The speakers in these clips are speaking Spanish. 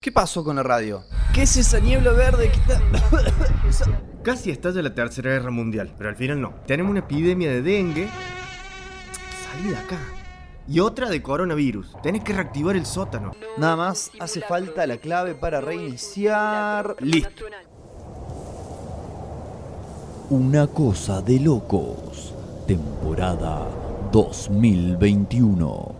¿Qué pasó con la radio? ¿Qué es esa niebla verde que está.? Casi estalla la Tercera Guerra Mundial, pero al final no. Tenemos una epidemia de dengue. Salí de acá. Y otra de coronavirus. Tenés que reactivar el sótano. Nada más hace falta la clave para reiniciar. Listo. Una cosa de locos. Temporada 2021.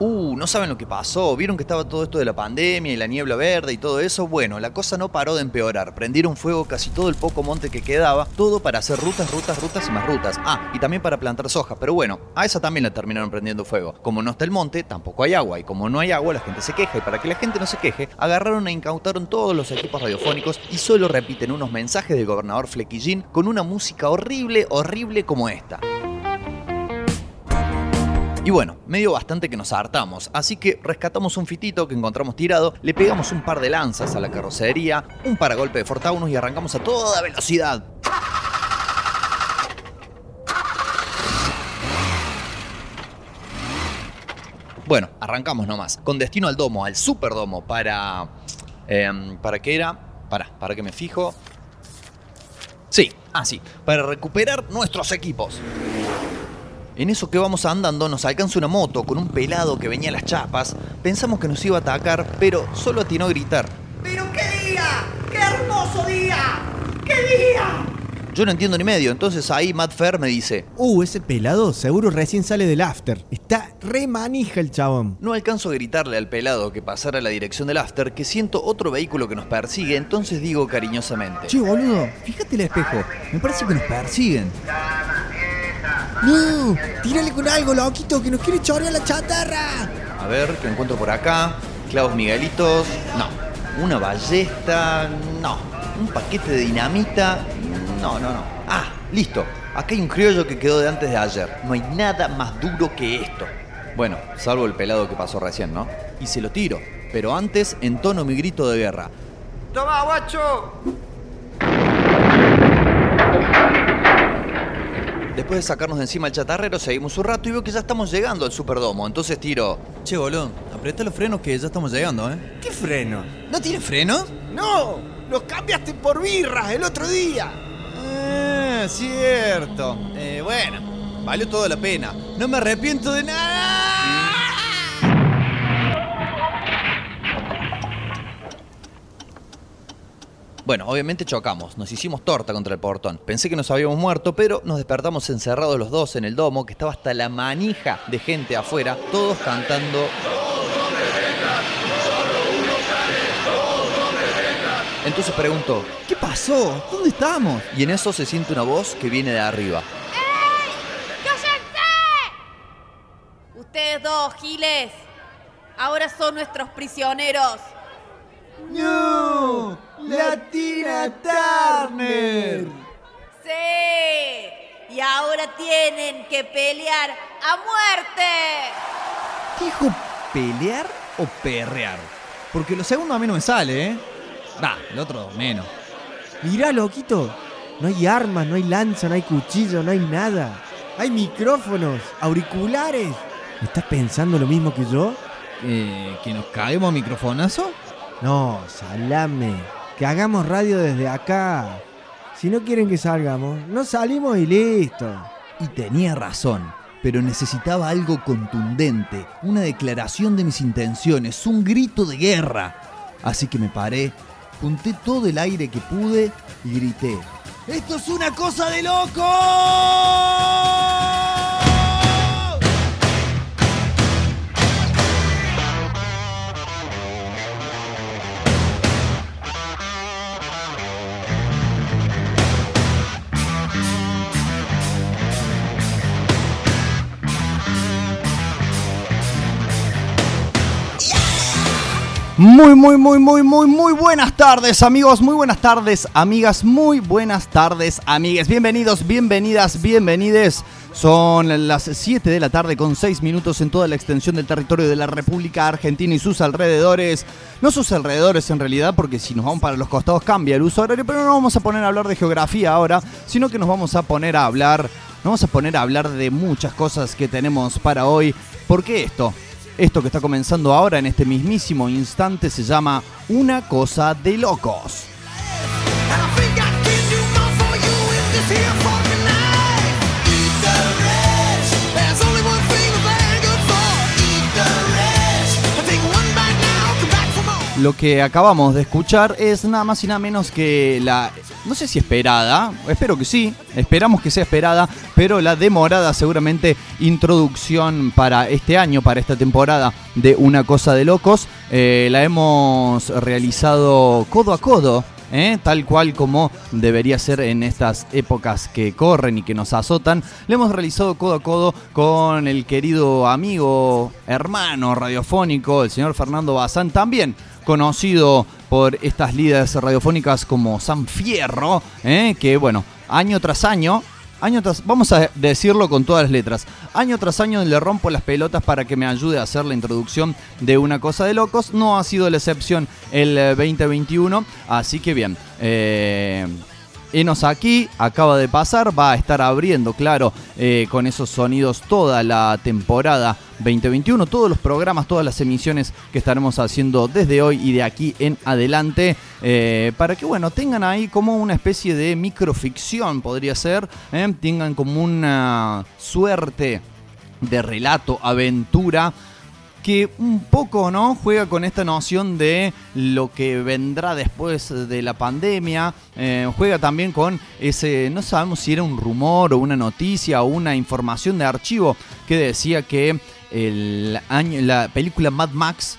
Uh, no saben lo que pasó. ¿Vieron que estaba todo esto de la pandemia y la niebla verde y todo eso? Bueno, la cosa no paró de empeorar. Prendieron fuego casi todo el poco monte que quedaba. Todo para hacer rutas, rutas, rutas y más rutas. Ah, y también para plantar soja. Pero bueno, a esa también la terminaron prendiendo fuego. Como no está el monte, tampoco hay agua. Y como no hay agua, la gente se queja. Y para que la gente no se queje, agarraron e incautaron todos los equipos radiofónicos y solo repiten unos mensajes del gobernador Flequillín con una música horrible, horrible como esta. Y bueno, medio bastante que nos hartamos, así que rescatamos un fitito que encontramos tirado, le pegamos un par de lanzas a la carrocería, un paragolpe de Fortaunus y arrancamos a toda velocidad. Bueno, arrancamos nomás, con destino al domo, al superdomo, para... em, ¿Para qué era? Para, para que me fijo. Sí, así, para recuperar nuestros equipos. En eso que vamos andando nos alcanza una moto con un pelado que venía a las chapas. Pensamos que nos iba a atacar, pero solo atinó a gritar. ¡Pero qué día! ¡Qué hermoso día! ¡Qué día! Yo no entiendo ni medio, entonces ahí Matt Fair me dice, Uh, ese pelado seguro recién sale del after. Está re manija el chabón. no alcanzo a gritarle al pelado que pasara a la dirección del after, que siento otro vehículo que nos persigue, entonces digo cariñosamente. Che, boludo, fíjate el espejo. Me parece que nos persiguen. No, tírale con algo, loquito, que nos quiere chorear la chatarra. A ver, ¿qué encuentro por acá? Clavos Miguelitos, no. Una ballesta, no. Un paquete de dinamita, no, no, no. Ah, listo. Acá hay un criollo que quedó de antes de ayer. No hay nada más duro que esto. Bueno, salvo el pelado que pasó recién, ¿no? Y se lo tiro. Pero antes entono mi grito de guerra. ¡Toma, guacho! Después de sacarnos de encima el chatarrero, seguimos un rato y veo que ya estamos llegando al Superdomo. Entonces tiro. Che, boludo, aprieta los frenos que ya estamos llegando, ¿eh? ¿Qué freno? ¿No tiene freno? No, los cambiaste por birras el otro día. Ah, cierto. Eh, bueno, valió toda la pena. No me arrepiento de nada. Bueno, obviamente chocamos, nos hicimos torta contra el portón. Pensé que nos habíamos muerto, pero nos despertamos encerrados los dos en el domo, que estaba hasta la manija de gente afuera, todos cantando. Entonces pregunto, ¿qué pasó? ¿Dónde estamos? Y en eso se siente una voz que viene de arriba. ¡Cállense! Ustedes dos, Giles, ahora son nuestros prisioneros. ¡No! ¡Latina Turner! Sí, y ahora tienen que pelear a muerte. ¿Dijo pelear o perrear? Porque lo segundo a mí no me sale, ¿eh? Da, el otro menos. Mirá, loquito. No hay armas, no hay lanza, no hay cuchillo, no hay nada. Hay micrófonos, auriculares. ¿Estás pensando lo mismo que yo? Eh, ¿Que nos caemos a microfonazo? No, salame. Que hagamos radio desde acá. Si no quieren que salgamos, no salimos y listo. Y tenía razón, pero necesitaba algo contundente, una declaración de mis intenciones, un grito de guerra. Así que me paré, junté todo el aire que pude y grité. ¡Esto es una cosa de loco! Muy, muy, muy, muy, muy, muy buenas tardes, amigos. Muy buenas tardes, amigas. Muy buenas tardes, amigues. Bienvenidos, bienvenidas, bienvenides. Son las 7 de la tarde con 6 minutos en toda la extensión del territorio de la República Argentina y sus alrededores. No sus alrededores en realidad, porque si nos vamos para los costados cambia el uso horario, pero no vamos a poner a hablar de geografía ahora, sino que nos vamos a poner a hablar, nos vamos a poner a hablar de muchas cosas que tenemos para hoy. ¿Por qué esto? Esto que está comenzando ahora en este mismísimo instante se llama Una cosa de locos. Lo que acabamos de escuchar es nada más y nada menos que la, no sé si esperada, espero que sí, esperamos que sea esperada, pero la demorada seguramente introducción para este año, para esta temporada de Una Cosa de Locos. Eh, la hemos realizado codo a codo. ¿eh? tal cual como debería ser en estas épocas que corren y que nos azotan. Le hemos realizado codo a codo con el querido amigo, hermano radiofónico, el señor Fernando Bazán, también conocido por estas líderes radiofónicas como San Fierro, ¿eh? que bueno, año tras año, año tras, vamos a decirlo con todas las letras, año tras año le rompo las pelotas para que me ayude a hacer la introducción de una cosa de locos, no ha sido la excepción el eh, 2021, así que bien, eh, Enos aquí, acaba de pasar, va a estar abriendo, claro, eh, con esos sonidos toda la temporada 2021, todos los programas, todas las emisiones que estaremos haciendo desde hoy y de aquí en adelante, eh, para que, bueno, tengan ahí como una especie de microficción, podría ser, eh, tengan como una suerte de relato, aventura, que un poco no juega con esta noción de lo que vendrá después de la pandemia eh, juega también con ese no sabemos si era un rumor o una noticia o una información de archivo que decía que el año la película Mad Max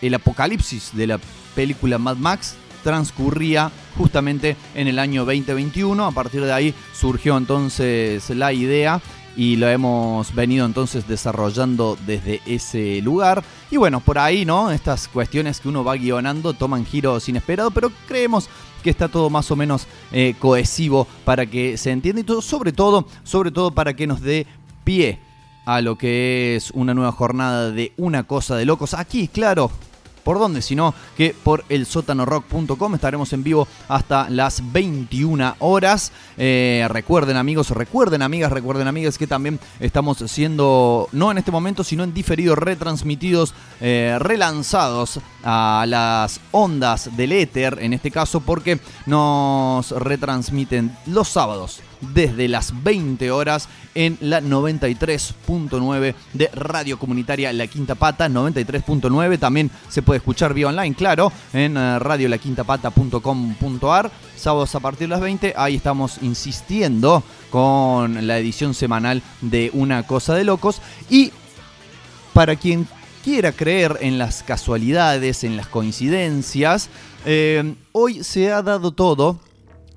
el apocalipsis de la película Mad Max transcurría justamente en el año 2021 a partir de ahí surgió entonces la idea y lo hemos venido entonces desarrollando desde ese lugar. Y bueno, por ahí, ¿no? Estas cuestiones que uno va guionando toman giros inesperados, pero creemos que está todo más o menos eh, cohesivo para que se entienda y todo, sobre todo, sobre todo para que nos dé pie a lo que es una nueva jornada de una cosa de locos. Aquí, claro, ¿Por dónde? Sino que por el sótanorock.com estaremos en vivo hasta las 21 horas. Eh, recuerden amigos, recuerden amigas, recuerden amigas que también estamos siendo, no en este momento, sino en diferido, retransmitidos, eh, relanzados a las ondas del éter, en este caso, porque nos retransmiten los sábados desde las 20 horas en la 93.9 de Radio Comunitaria La Quinta Pata, 93.9, también se puede escuchar vía online, claro, en eh, radiolaquintapata.com.ar, sábados a partir de las 20, ahí estamos insistiendo con la edición semanal de Una Cosa de Locos y para quien quiera creer en las casualidades, en las coincidencias, eh, hoy se ha dado todo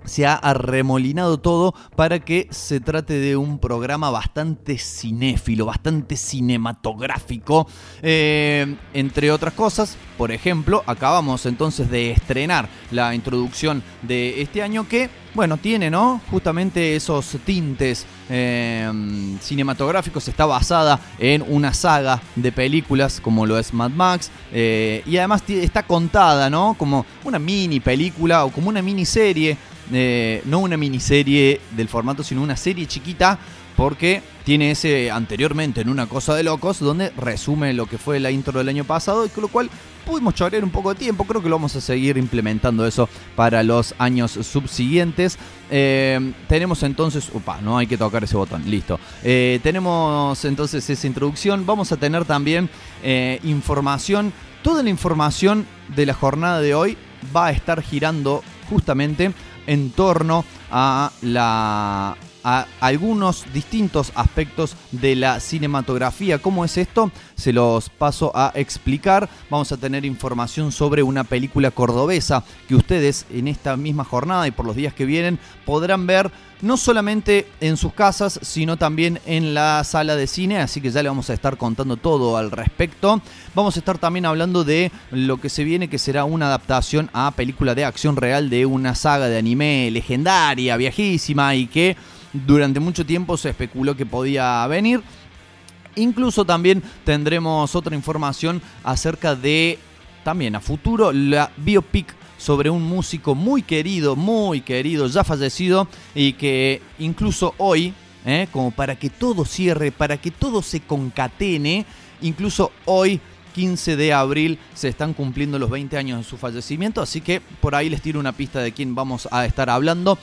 se ha arremolinado todo para que se trate de un programa bastante cinéfilo, bastante cinematográfico, eh, entre otras cosas. Por ejemplo, acabamos entonces de estrenar la introducción de este año que, bueno, tiene, ¿no? Justamente esos tintes eh, cinematográficos. Está basada en una saga de películas como lo es Mad Max. eh, y además está contada, ¿no? Como una mini película o como una miniserie eh, no una miniserie del formato, sino una serie chiquita, porque tiene ese anteriormente en una cosa de locos, donde resume lo que fue la intro del año pasado, y con lo cual pudimos chorear un poco de tiempo. Creo que lo vamos a seguir implementando eso para los años subsiguientes. Eh, tenemos entonces, upa, no hay que tocar ese botón, listo. Eh, tenemos entonces esa introducción. Vamos a tener también información. Toda la información de la jornada de hoy va a estar girando justamente en torno a la a algunos distintos aspectos de la cinematografía. ¿Cómo es esto? Se los paso a explicar. Vamos a tener información sobre una película cordobesa que ustedes en esta misma jornada y por los días que vienen podrán ver no solamente en sus casas, sino también en la sala de cine, así que ya le vamos a estar contando todo al respecto. Vamos a estar también hablando de lo que se viene, que será una adaptación a película de acción real de una saga de anime legendaria, viejísima y que durante mucho tiempo se especuló que podía venir. Incluso también tendremos otra información acerca de, también a futuro, la biopic sobre un músico muy querido, muy querido, ya fallecido y que incluso hoy, ¿eh? como para que todo cierre, para que todo se concatene, Incluso hoy, 15 de abril, se están cumpliendo los 20 años de su fallecimiento, así que por ahí les tiro una pista de quién vamos a estar hablando.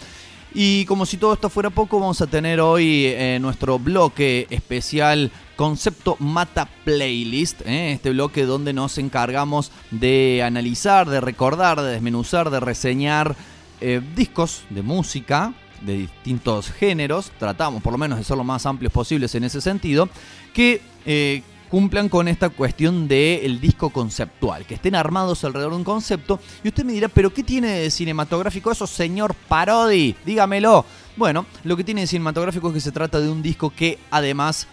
Y como si todo esto fuera poco, vamos a tener hoy eh, nuestro bloque especial Concepto Mata Playlist, ¿eh? este bloque donde nos encargamos de analizar, de recordar, de desmenuzar, de reseñar eh, discos de música de distintos géneros, tratamos por lo menos de ser lo más amplios posibles en ese sentido, que cumplan con esta cuestión del disco conceptual, que estén armados alrededor de un concepto. Y usted me dirá, ¿pero qué tiene de cinematográfico eso, señor Parodi? Dígamelo. Bueno, lo que tiene de cinematográfico es que se trata de un disco que además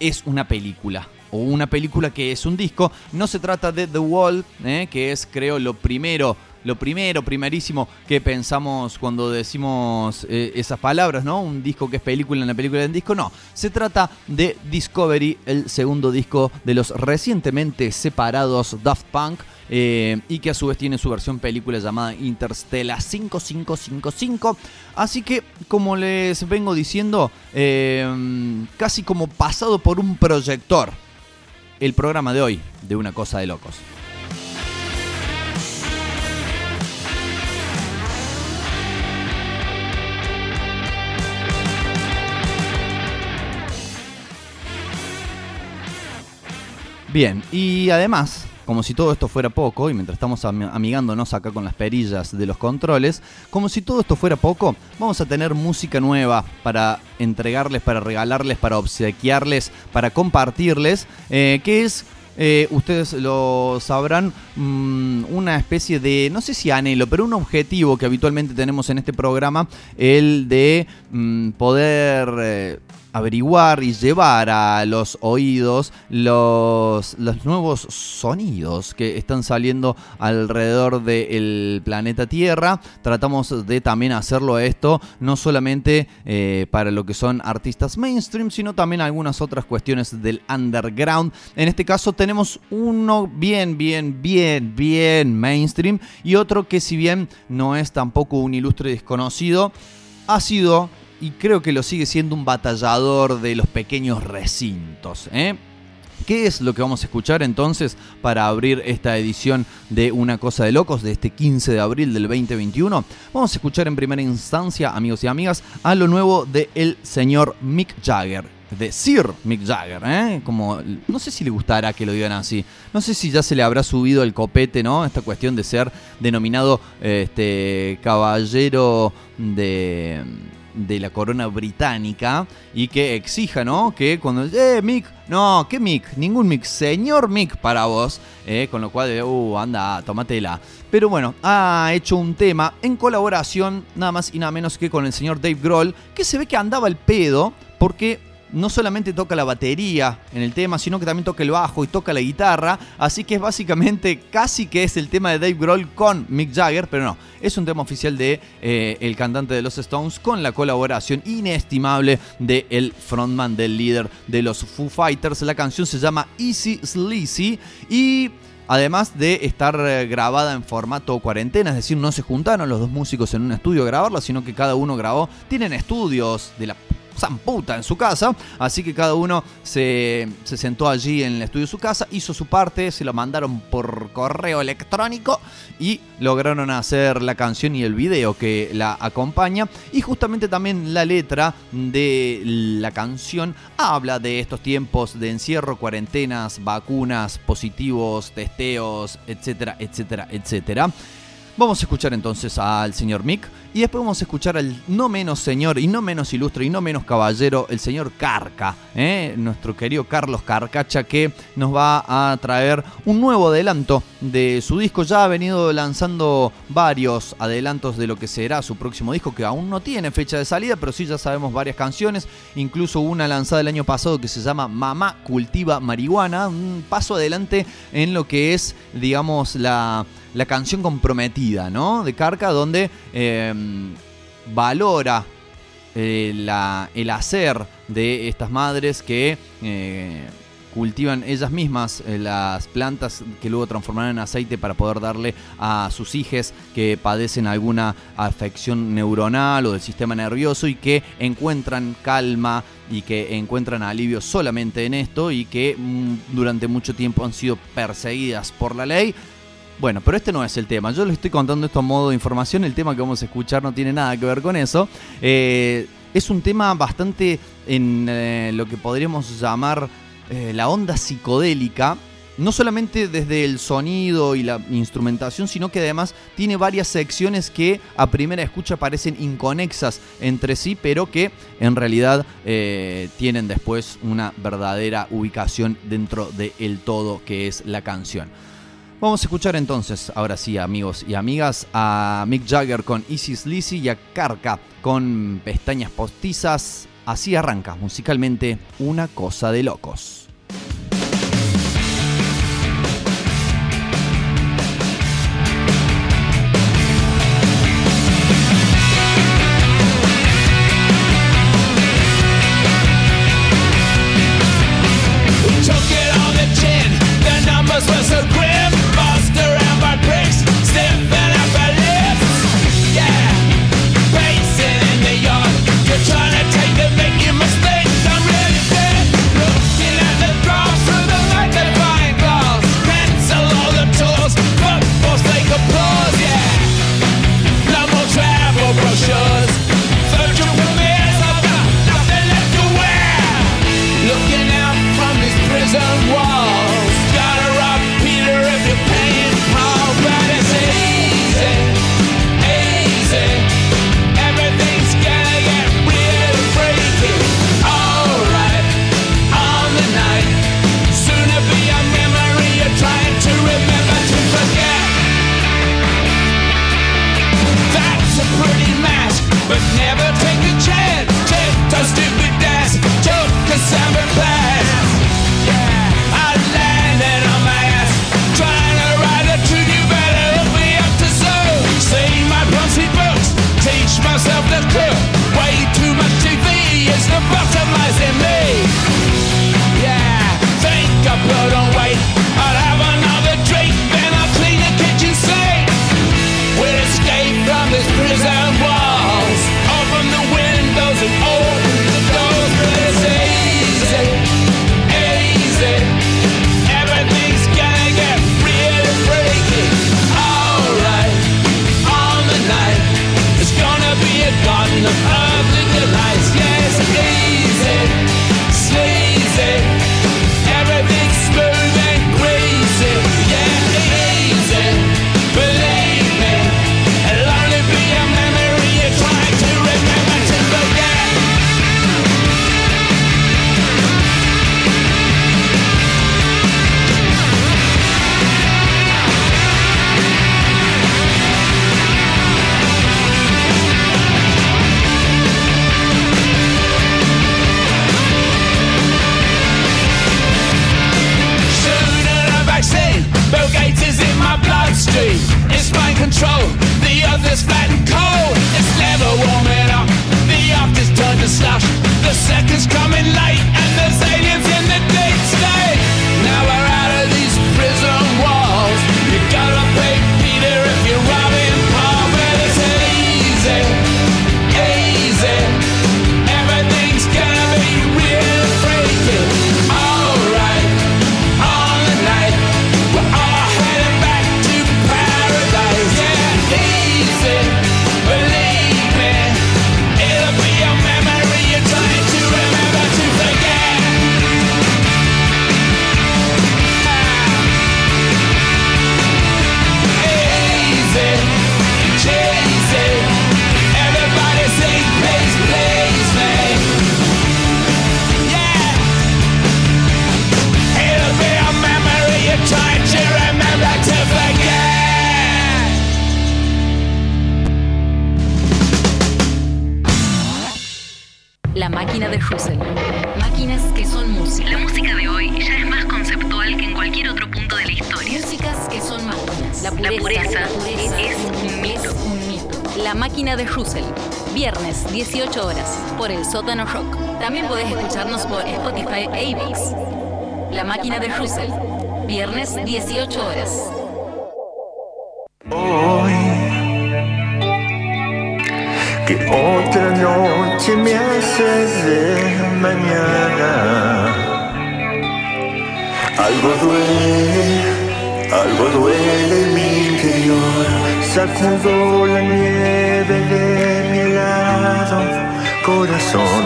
es una película. O una película que es un disco. No se trata de The Wall, ¿eh? que es creo lo primero lo primero, primerísimo que pensamos cuando decimos eh, esas palabras, ¿no? Un disco que es película en la película en disco, no. Se trata de Discovery, el segundo disco de los recientemente separados Daft Punk. eh, y que a su vez tiene su versión película llamada Interstellar 5555. Así que, como les vengo diciendo, eh, casi como pasado por un proyector, el programa de hoy de Una Cosa de Locos. Bien, y además, como si todo esto fuera poco, y mientras estamos am- amigándonos acá con las perillas de los controles, como si todo esto fuera poco, vamos a tener música nueva para entregarles, para regalarles, para obsequiarles, para compartirles, eh, que es eh, ustedes lo sabrán, mm, una especie de, no sé si anhelo, pero un objetivo que habitualmente tenemos en este programa, el de mm, poder eh, averiguar y llevar a los oídos los, los nuevos sonidos que están saliendo alrededor del planeta Tierra. Tratamos de también hacerlo esto, no solamente eh, para lo que son artistas mainstream, sino también algunas otras cuestiones del underground. En este caso tenemos uno bien, bien, bien, bien mainstream y otro que si bien no es tampoco un ilustre desconocido, ha sido y creo que lo sigue siendo un batallador de los pequeños recintos. ¿eh? ¿Qué es lo que vamos a escuchar entonces para abrir esta edición de Una Cosa de Locos de este 15 de abril del 2021? Vamos a escuchar en primera instancia, amigos y amigas, a lo nuevo del el señor Mick Jagger. De Sir Mick Jagger, ¿eh? Como, no sé si le gustará que lo digan así. No sé si ya se le habrá subido el copete, ¿no? Esta cuestión de ser denominado este, caballero de de la corona británica y que exija, ¿no? Que cuando, eh, Mick, no, ¿qué Mick? Ningún Mick, señor Mick para vos, eh, con lo cual, uh, anda, tómatela. Pero bueno, ha hecho un tema en colaboración nada más y nada menos que con el señor Dave Grohl, que se ve que andaba el pedo porque no solamente toca la batería en el tema, sino que también toca el bajo y toca la guitarra. Así que es básicamente casi que es el tema de Dave Grohl con Mick Jagger, pero no, es un tema oficial de eh, el cantante de los Stones con la colaboración inestimable del el frontman, del líder de los Foo Fighters. La canción se llama Easy Sleazy y Además de estar eh, grabada en formato cuarentena, es decir, no se juntaron los dos músicos en un estudio a grabarla, sino que cada uno grabó. Tienen estudios de la zamputa en su casa, así que cada uno se, se sentó allí en el estudio de su casa, hizo su parte, se lo mandaron por correo electrónico y lograron hacer la canción y el video que la acompaña. Y justamente también la letra de la canción habla de estos tiempos de encierro, cuarentenas, vacunas, positivos, testeos, etcétera, etcétera, etcétera. Vamos a escuchar entonces al señor Mick y después vamos a escuchar al no menos señor y no menos ilustre y no menos caballero, el señor Carca, ¿eh? nuestro querido Carlos Carcacha, que nos va a traer un nuevo adelanto de su disco. Ya ha venido lanzando varios adelantos de lo que será su próximo disco, que aún no tiene fecha de salida, pero sí ya sabemos varias canciones, incluso una lanzada el año pasado que se llama Mamá Cultiva Marihuana, un paso adelante en lo que es, digamos, la la canción comprometida, ¿no? De Carca, donde em, valora eh, la, el hacer de estas madres que eh, cultivan ellas mismas eh, las plantas que luego transformarán en aceite para poder darle a sus hijas que padecen alguna afección neuronal o del sistema nervioso y que encuentran calma y que encuentran alivio solamente en esto y que mm, durante mucho tiempo han sido perseguidas por la ley bueno, pero este no es el tema. Yo les estoy contando esto a modo de información. El tema que vamos a escuchar no tiene nada que ver con eso. Eh, es un tema bastante en eh, lo que podríamos llamar eh, la onda psicodélica. No solamente desde el sonido y la instrumentación, sino que además tiene varias secciones que a primera escucha parecen inconexas entre sí, pero que en realidad tienen después una verdadera ubicación dentro del de todo que es la canción. Vamos a escuchar entonces, ahora sí, amigos y amigas, a Mick Jagger con Isis Lizzy y a Carca con pestañas postizas. Así arranca musicalmente una cosa de locos. 18 horas. Hoy que otra noche me haces de mañana. Algo duele, algo duele en mi interior. Sacudo la nieve de mi helado corazón.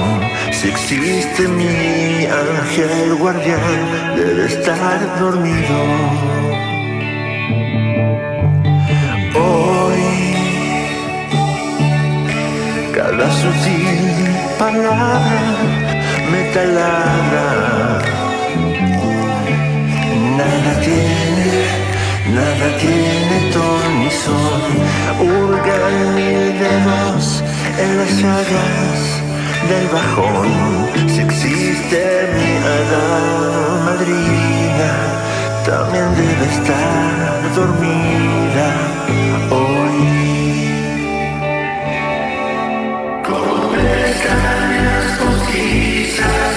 Si existe mi ángel guardián, debe estar dormido. Hoy cada sutil palabra me taladra. Nada tiene, nada tiene ton ni son. Hurgan mil dedos en las llagas del bajón. Si existe mi hada madrina, también debe estar dormida hoy. Como pestañas postizas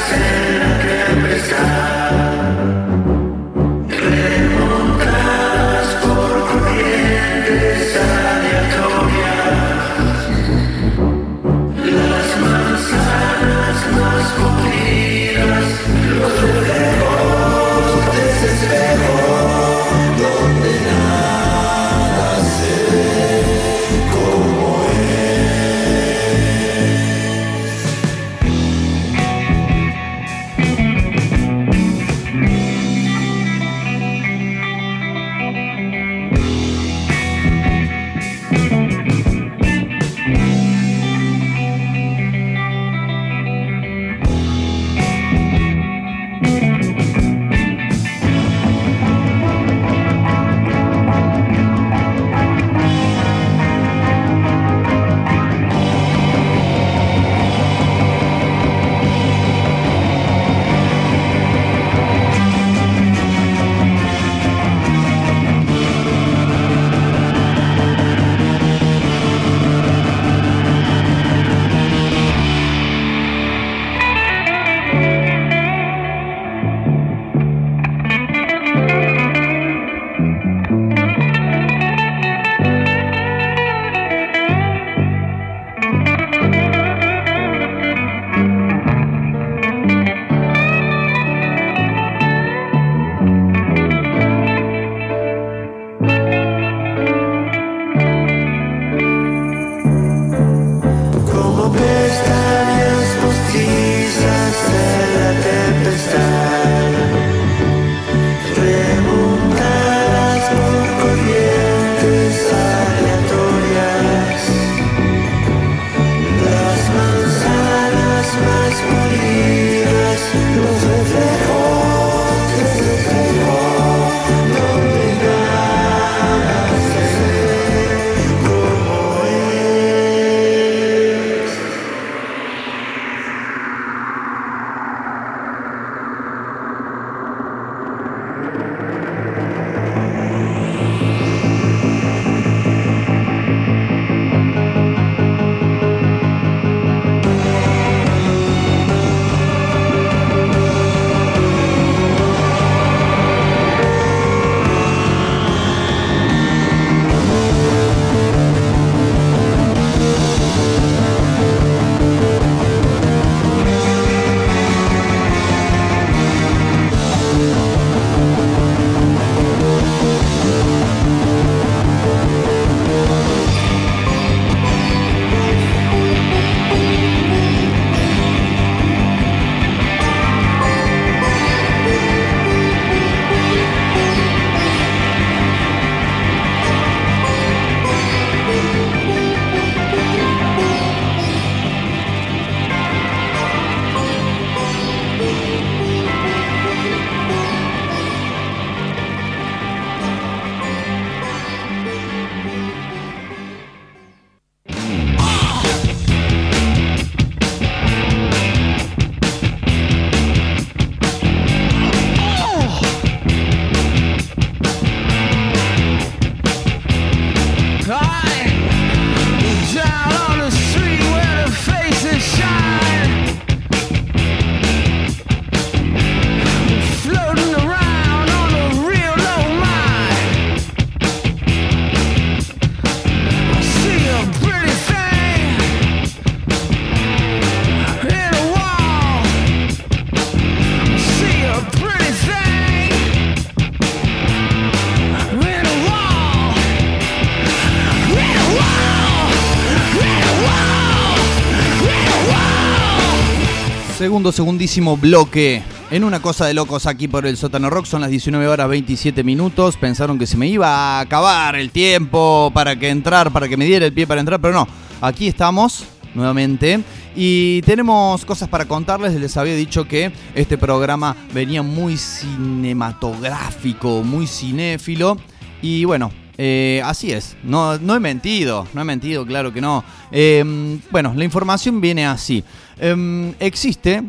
Segundísimo bloque. En una cosa de locos aquí por el sótano rock son las 19 horas 27 minutos. Pensaron que se me iba a acabar el tiempo para que entrar, para que me diera el pie para entrar, pero no. Aquí estamos nuevamente y tenemos cosas para contarles. Les había dicho que este programa venía muy cinematográfico, muy cinéfilo y bueno. eh, así es, no, no he mentido, no he mentido, claro que no. Eh, bueno, la información viene así. Em, existe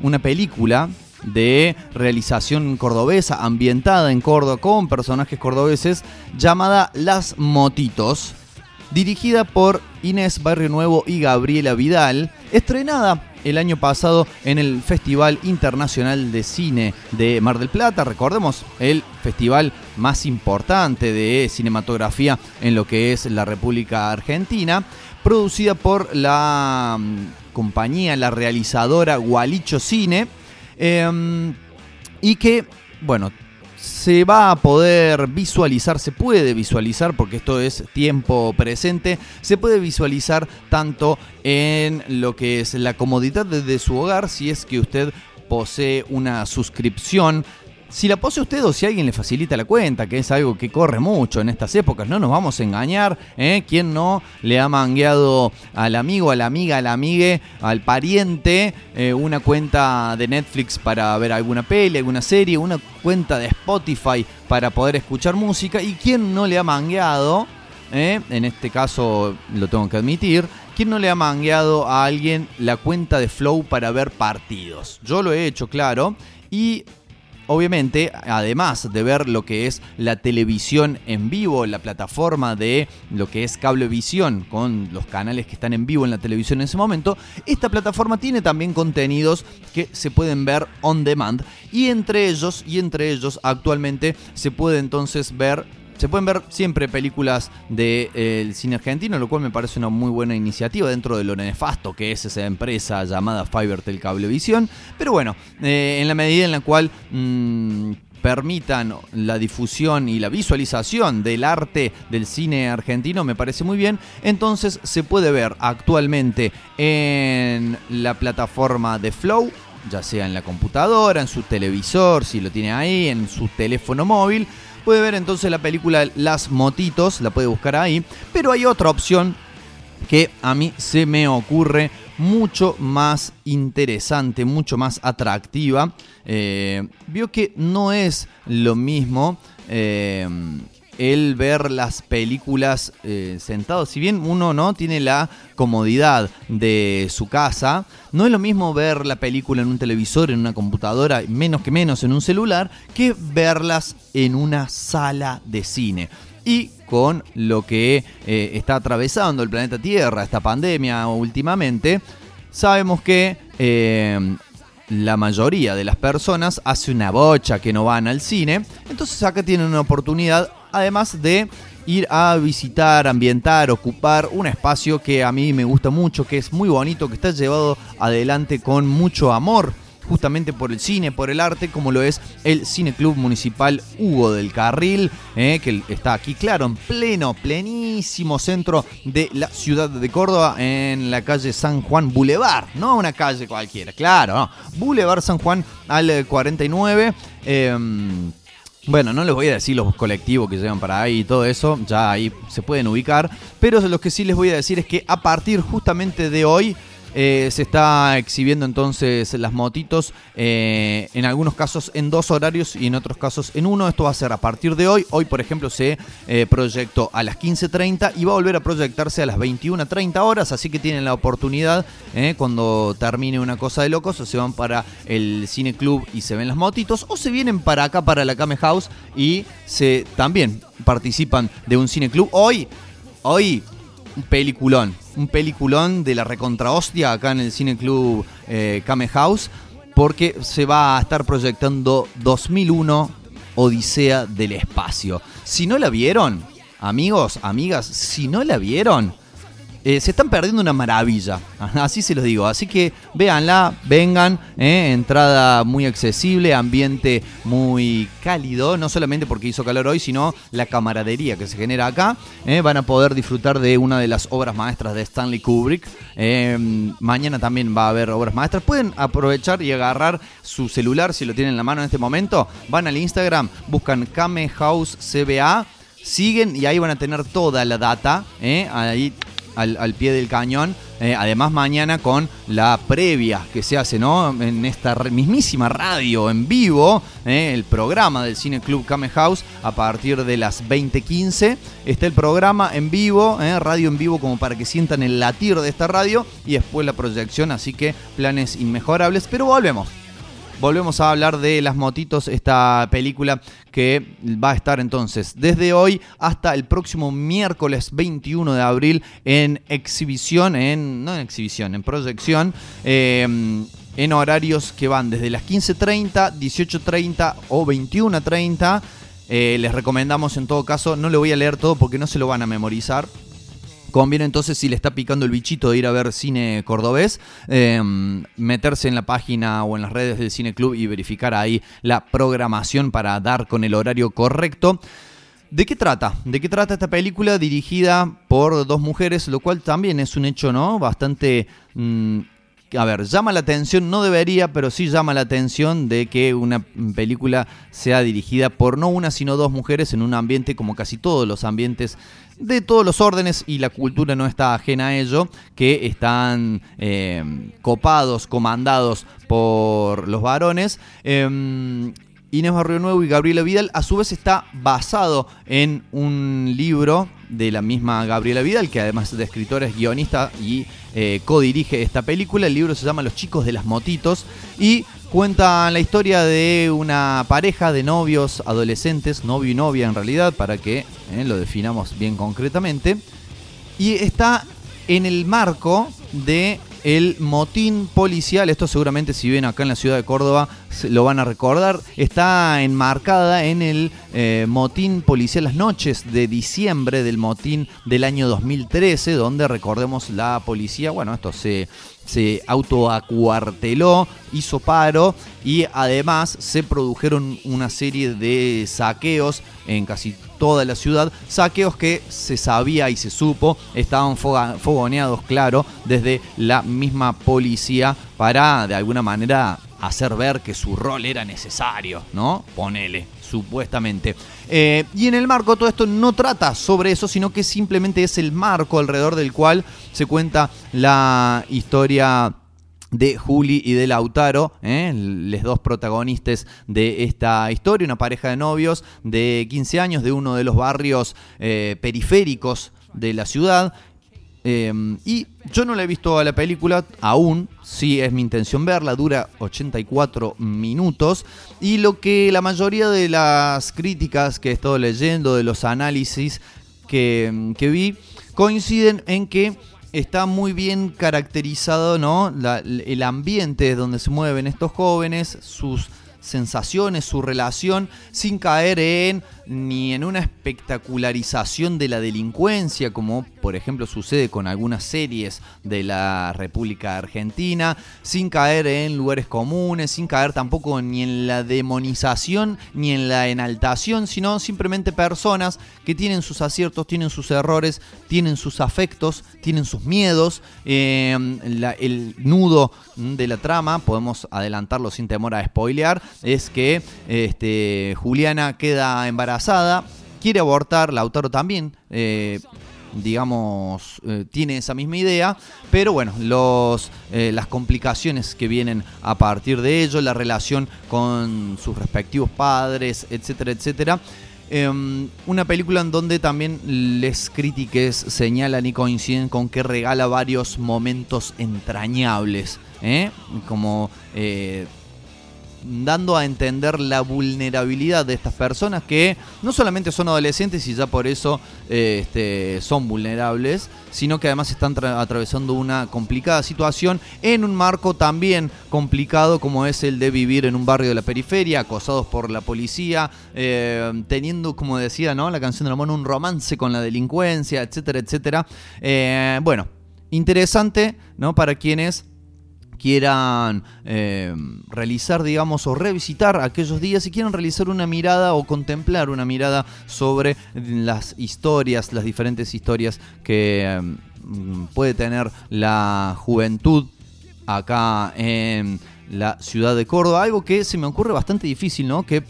una película de realización cordobesa, ambientada en Córdoba con personajes cordobeses, llamada Las Motitos, dirigida por Inés Barrio Nuevo y Gabriela Vidal, estrenada el año pasado en el Festival Internacional de Cine de Mar del Plata, recordemos, el festival más importante de cinematografía en lo que es la República Argentina, producida por la mm, compañía, la realizadora Gualicho Cine, em, y que, bueno, se va a poder visualizar, se puede visualizar, porque esto es tiempo presente, se puede visualizar tanto en lo que es la comodidad desde su hogar, si es que usted posee una suscripción. Si la posee usted o si alguien le facilita la cuenta, que es algo que corre mucho en estas épocas, no nos vamos a engañar, ¿eh? ¿Quién no le ha mangueado al amigo, a la amiga, al amigue, al pariente eh, una cuenta de Netflix para ver alguna peli, alguna serie, una cuenta de Spotify para poder escuchar música? ¿Y quién no le ha mangueado? ¿eh? En este caso lo tengo que admitir. ¿Quién no le ha mangueado a alguien la cuenta de Flow para ver partidos? Yo lo he hecho, claro. Y obviamente, además de ver lo que es la televisión en vivo, la plataforma de lo que es cablevisión con los canales que están en vivo en la televisión en ese momento, esta plataforma tiene también contenidos que se pueden ver on demand y entre ellos y entre ellos actualmente se puede entonces ver se pueden ver siempre películas del cine argentino, lo cual me parece una muy buena iniciativa dentro de lo nefasto que es esa empresa llamada Fivertel Cablevisión. Pero bueno, eh, en la medida en la cual mm, permitan la difusión y la visualización del arte del cine argentino me parece muy bien. Entonces se puede ver actualmente en la plataforma de Flow, ya sea en la computadora, en su televisor, si lo tiene ahí, en su teléfono móvil. Puede ver entonces la película Las Motitos, la puede buscar ahí. Pero hay otra opción que a mí se me ocurre mucho más interesante, mucho más atractiva. Eh, vio que no es lo mismo eh, el ver las películas eh, sentado. Si bien uno no tiene la comodidad de su casa, no es lo mismo ver la película en un televisor, en una computadora, menos que menos en un celular, que verlas en una sala de cine. Y con lo que eh, está atravesando el planeta Tierra, esta pandemia últimamente, sabemos que eh, la mayoría de las personas hace una bocha que no van al cine. Entonces acá tienen una oportunidad, además de ir a visitar, ambientar, ocupar un espacio que a mí me gusta mucho, que es muy bonito, que está llevado adelante con mucho amor justamente por el cine, por el arte, como lo es el Cine Club Municipal Hugo del Carril, eh, que está aquí, claro, en pleno, plenísimo centro de la ciudad de Córdoba, en la calle San Juan Boulevard, no una calle cualquiera, claro, no, Boulevard San Juan al eh, 49. em, bueno, no les voy a decir los colectivos que llegan para ahí y todo eso, ya ahí se pueden ubicar, pero lo que sí les voy a decir es que a partir justamente de hoy eh, se está exhibiendo entonces las motitos, eh, en algunos casos en dos horarios y en otros casos en uno. Esto va a ser a partir de hoy. Hoy, por ejemplo, se eh, proyectó a las 15.30 y va a volver a proyectarse a las 21.30 horas, así que tienen la oportunidad, cuando termine una cosa de locos, se van para el Cine Club y se ven las motitos, o se vienen para acá, para la Came House, y se también participan de un Cine Club. Hoy, hoy un peliculón, un peliculón de la recontra hostia acá en el Cine Club eh, Kame House, porque se va a estar proyectando 2001 Odisea del Espacio. Si no la vieron, amigos, amigas, si no la vieron, eh, se están perdiendo una maravilla, así se los digo. Así que véanla, vengan, eh, entrada muy accesible, ambiente muy cálido, no solamente porque hizo calor hoy, sino la camaradería que se genera acá. eh, van a poder disfrutar de una de las obras maestras de Stanley Kubrick. Eh, mañana también va a haber obras maestras. Pueden aprovechar y agarrar su celular si lo tienen en la mano en este momento. Van al Instagram, buscan Kame House CBA siguen y ahí van a tener toda la data ahí al, pie del cañón. Eh, además mañana con la previa que se hace ¿no? en esta mismísima radio en vivo, ¿eh? el programa del Cine Club Kame House a partir de las 20.15. Está el programa en vivo, ¿eh? radio en vivo como para que sientan el latir de esta radio y después la proyección, así que planes inmejorables. Pero volvemos. Volvemos a hablar de Las Motitos, esta película que va a estar entonces desde hoy hasta el próximo miércoles 21 de abril en exhibición, en no en exhibición, en proyección, eh, en horarios que van desde las 15.30, 18.30 o 21.30. Eh, les recomendamos en todo caso, no le voy a leer todo porque no se lo van a memorizar, Conviene entonces, si le está picando el bichito de ir a ver cine cordobés, eh, meterse en la página o en las redes del Cine Club y verificar ahí la programación para dar con el horario correcto. ¿De qué trata? ¿De qué trata esta película dirigida por dos mujeres, lo cual también es un hecho, ¿no? Bastante... mm, a ver, llama la atención, no debería, pero sí llama la atención de que una película sea dirigida por no una, sino dos mujeres en un ambiente como casi todos los ambientes de todos los órdenes y la cultura no está ajena a ello, que están eh, copados, comandados por los varones. Em, Inés Barrio Nuevo y Gabriela Vidal, a su vez está basado en un libro de la misma Gabriela Vidal, que además de escritora es guionista y eh, codirige esta película. El libro se llama Los chicos de las motitos y cuenta la historia de una pareja de novios adolescentes, novio y novia en realidad, para que eh, lo definamos bien concretamente. Y está en el marco de el motín policial, esto seguramente si viven acá en la ciudad de Córdoba lo van a recordar, está enmarcada en el eh, motín policial las noches de diciembre del motín del año 2013, donde recordemos la policía, bueno, esto se, se autoacuarteló, hizo paro y además se produjeron una serie de saqueos en casi toda la ciudad, saqueos que se sabía y se supo, estaban fogoneados, claro, desde la misma policía para de alguna manera hacer ver que su rol era necesario, ¿no? Ponele, supuestamente. Eh, y en el marco todo esto no trata sobre eso, sino que simplemente es el marco alrededor del cual se cuenta la historia de Juli y de Lautaro, ¿eh? los dos protagonistas de esta historia, una pareja de novios de 15 años de uno de los barrios eh, periféricos de la ciudad. Eh, y yo no la he visto a la película aún, sí es mi intención verla, dura 84 minutos. Y lo que la mayoría de las críticas que he estado leyendo, de los análisis que, que vi, coinciden en que está muy bien caracterizado ¿no? El ambiente donde se mueven estos jóvenes, sus sensaciones, su relación, sin caer en ni en una espectacularización de la delincuencia, como por ejemplo sucede con algunas series de la República Argentina, sin caer en lugares comunes, sin caer tampoco ni en la demonización ni en la enaltación, sino simplemente personas que tienen sus aciertos, tienen sus errores, tienen sus afectos, tienen sus miedos. La- el nudo de la trama, podemos adelantarlo sin temor a spoilear, es que este, Juliana queda embarazada, quiere abortar, Lautaro también. eh, digamos, eh, tiene esa misma idea, pero bueno, los, eh, las complicaciones que vienen a partir de ello, la relación con sus respectivos padres, etcétera, etcétera. Em, una película en donde también les critiques señalan y coinciden con que regala varios momentos entrañables, como dando a entender la vulnerabilidad de estas personas que no solamente son adolescentes y ya por eso eh, este, son vulnerables, sino que además están tra- atravesando una complicada situación en un marco también complicado como es el de vivir en un barrio de la periferia, acosados por la policía, eh, teniendo, como decía ¿no? la canción de la un romance con la delincuencia, etcétera, etcétera. Eh, bueno, interesante, ¿no? Para quienes quieran eh, realizar, digamos, o revisitar aquellos días y quieran realizar una mirada o contemplar una mirada sobre las historias, las diferentes historias que mm, puede tener la juventud acá en la ciudad de Córdoba. Algo que se me ocurre bastante difícil, ¿no? Que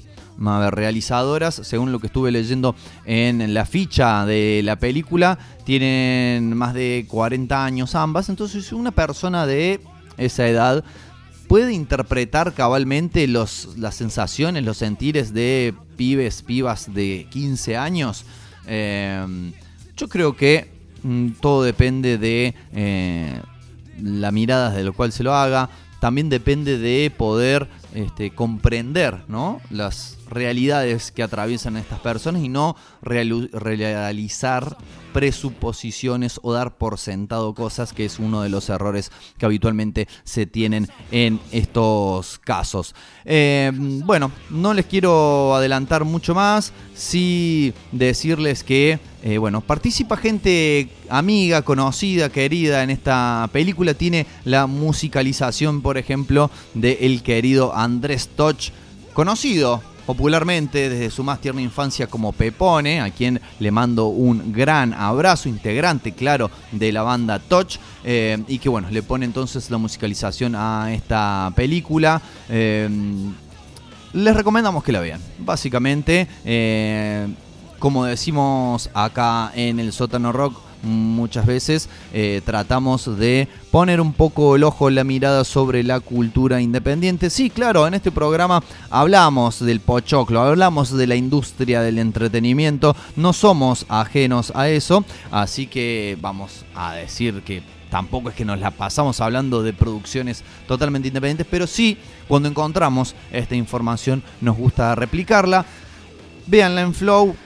a ver, realizadoras, según lo que estuve leyendo en la ficha de la película, tienen más de 40 años ambas. Entonces, una persona de esa edad puede interpretar cabalmente los, las sensaciones, los sentires de pibes, pibas de 15 años. Eh, yo creo que mm, todo depende de eh, la mirada de lo cual se lo haga. También depende de poder este, comprender ¿no? las realidades que atraviesan estas personas y no realizar presuposiciones o dar por sentado cosas, que es uno de los errores que habitualmente se tienen en estos casos. Eh, bueno, no les quiero adelantar mucho más, sí decirles que, eh, bueno, participa gente amiga, conocida, querida en esta película, tiene la musicalización, por ejemplo, de el querido Andrés Toch, conocido popularmente desde su más tierna infancia como Pepone, a quien le mando un gran abrazo, integrante, claro, de la banda Touch, eh, y que bueno, le pone entonces la musicalización a esta película. Eh, les recomendamos que la vean. Básicamente, eh, como decimos acá en el sótano rock, muchas veces eh, tratamos de poner un poco el ojo, la mirada sobre la cultura independiente. Sí, claro, en este programa hablamos del pochoclo, hablamos de la industria del entretenimiento, no somos ajenos a eso, así que vamos a decir que tampoco es que nos la pasamos hablando de producciones totalmente independientes, pero sí, cuando encontramos esta información nos gusta replicarla. Véanla en Flow,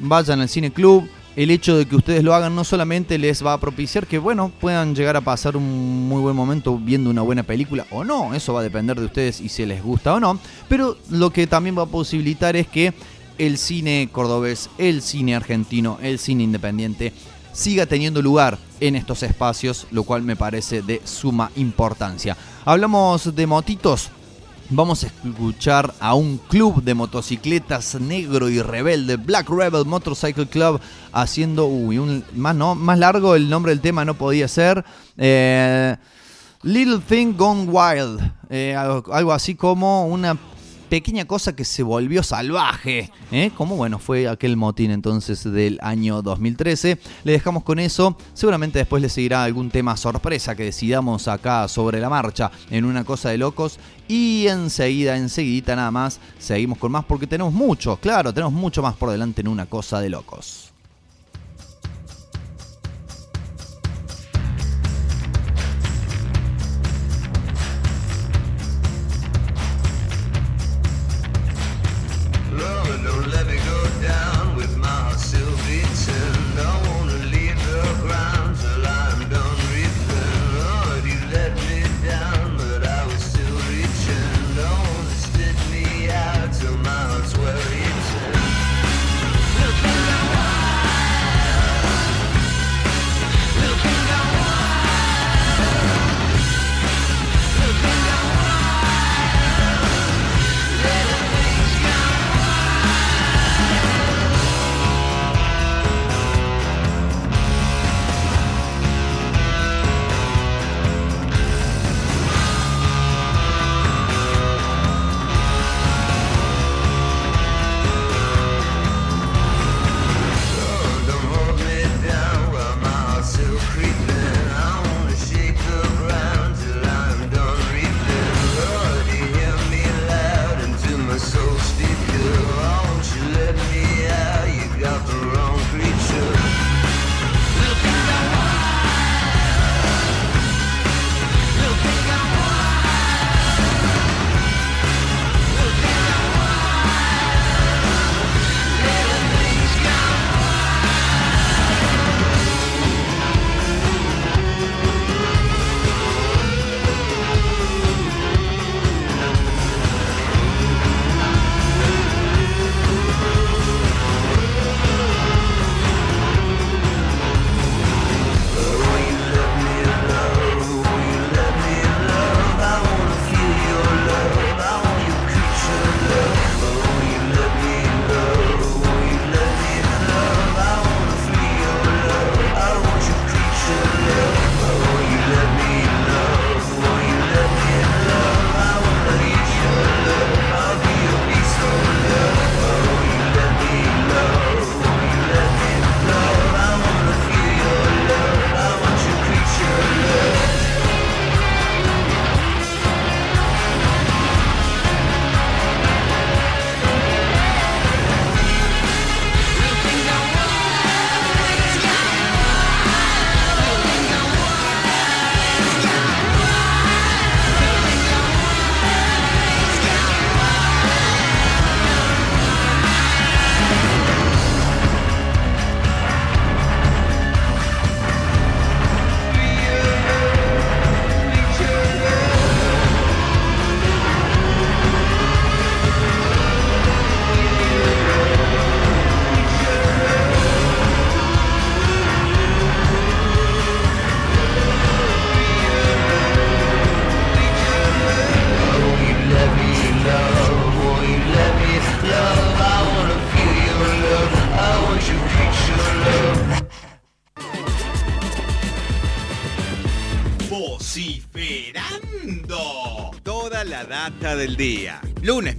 vayan al Cine Club. El hecho de que ustedes lo hagan no solamente les va a propiciar que, bueno, puedan llegar a pasar un muy buen momento viendo una buena película o no, eso va a depender de ustedes y si les gusta o no, pero lo que también va a posibilitar es que el cine cordobés, el cine argentino, el cine independiente siga teniendo lugar en estos espacios, lo cual me parece de suma importancia. Hablamos de motitos, Vamos a escuchar a un club de motocicletas negro y rebelde, Black Rebel Motorcycle Club, haciendo, uy, un, más, no, más largo el nombre del tema no podía ser. Eh, Little Thing Gone Wild, eh, algo, algo así como una pequeña cosa que se volvió salvaje, ¿eh? como bueno fue aquel motín entonces del año 2013. Le dejamos con eso, seguramente después le seguirá algún tema sorpresa que decidamos acá sobre la marcha en una cosa de locos y enseguida, enseguidita nada más, seguimos con más porque tenemos mucho, claro, tenemos mucho más por delante en una cosa de locos.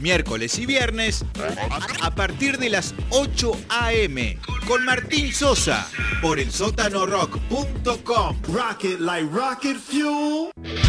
miércoles y viernes a partir de las 8 a.m. con Martín Sosa por el sótanorock.com. Rocket like rocket fuel.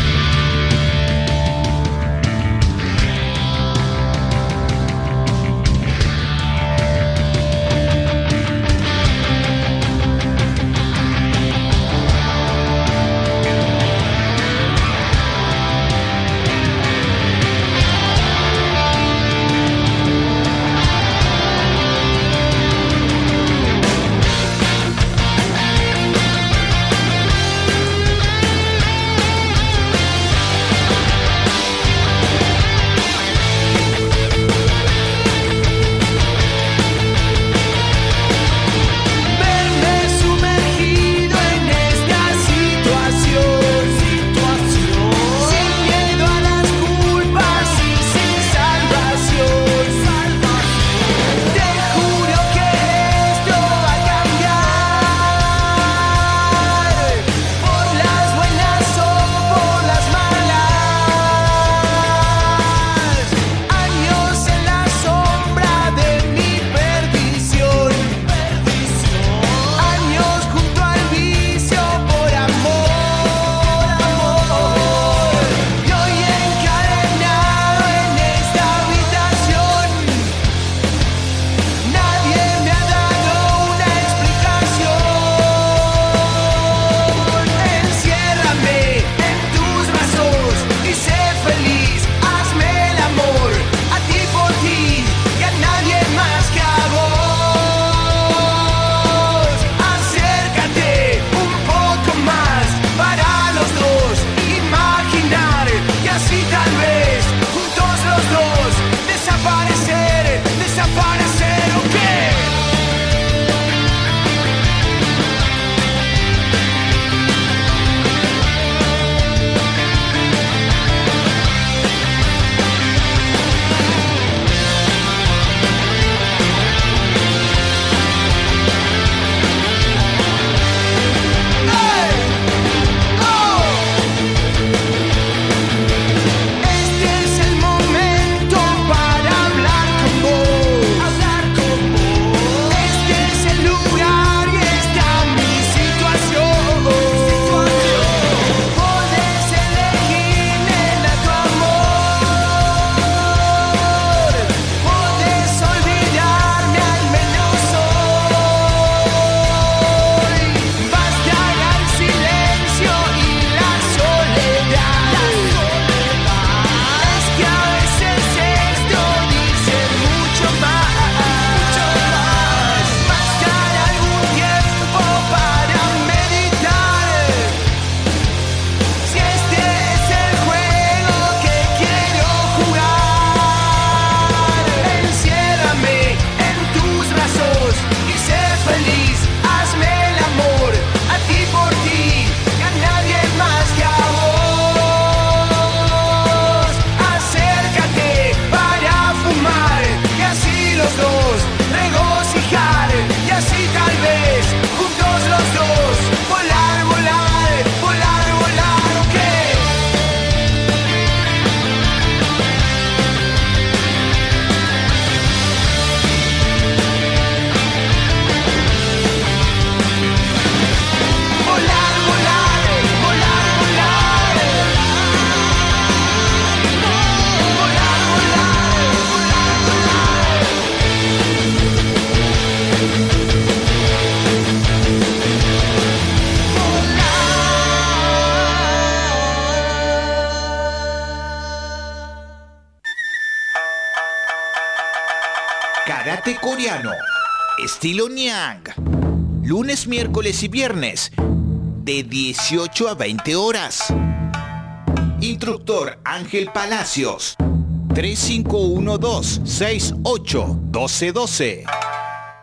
estilo Niang. Lunes, miércoles y viernes, de 18 a 20 horas. Instructor Ángel Palacios, 3512-681212.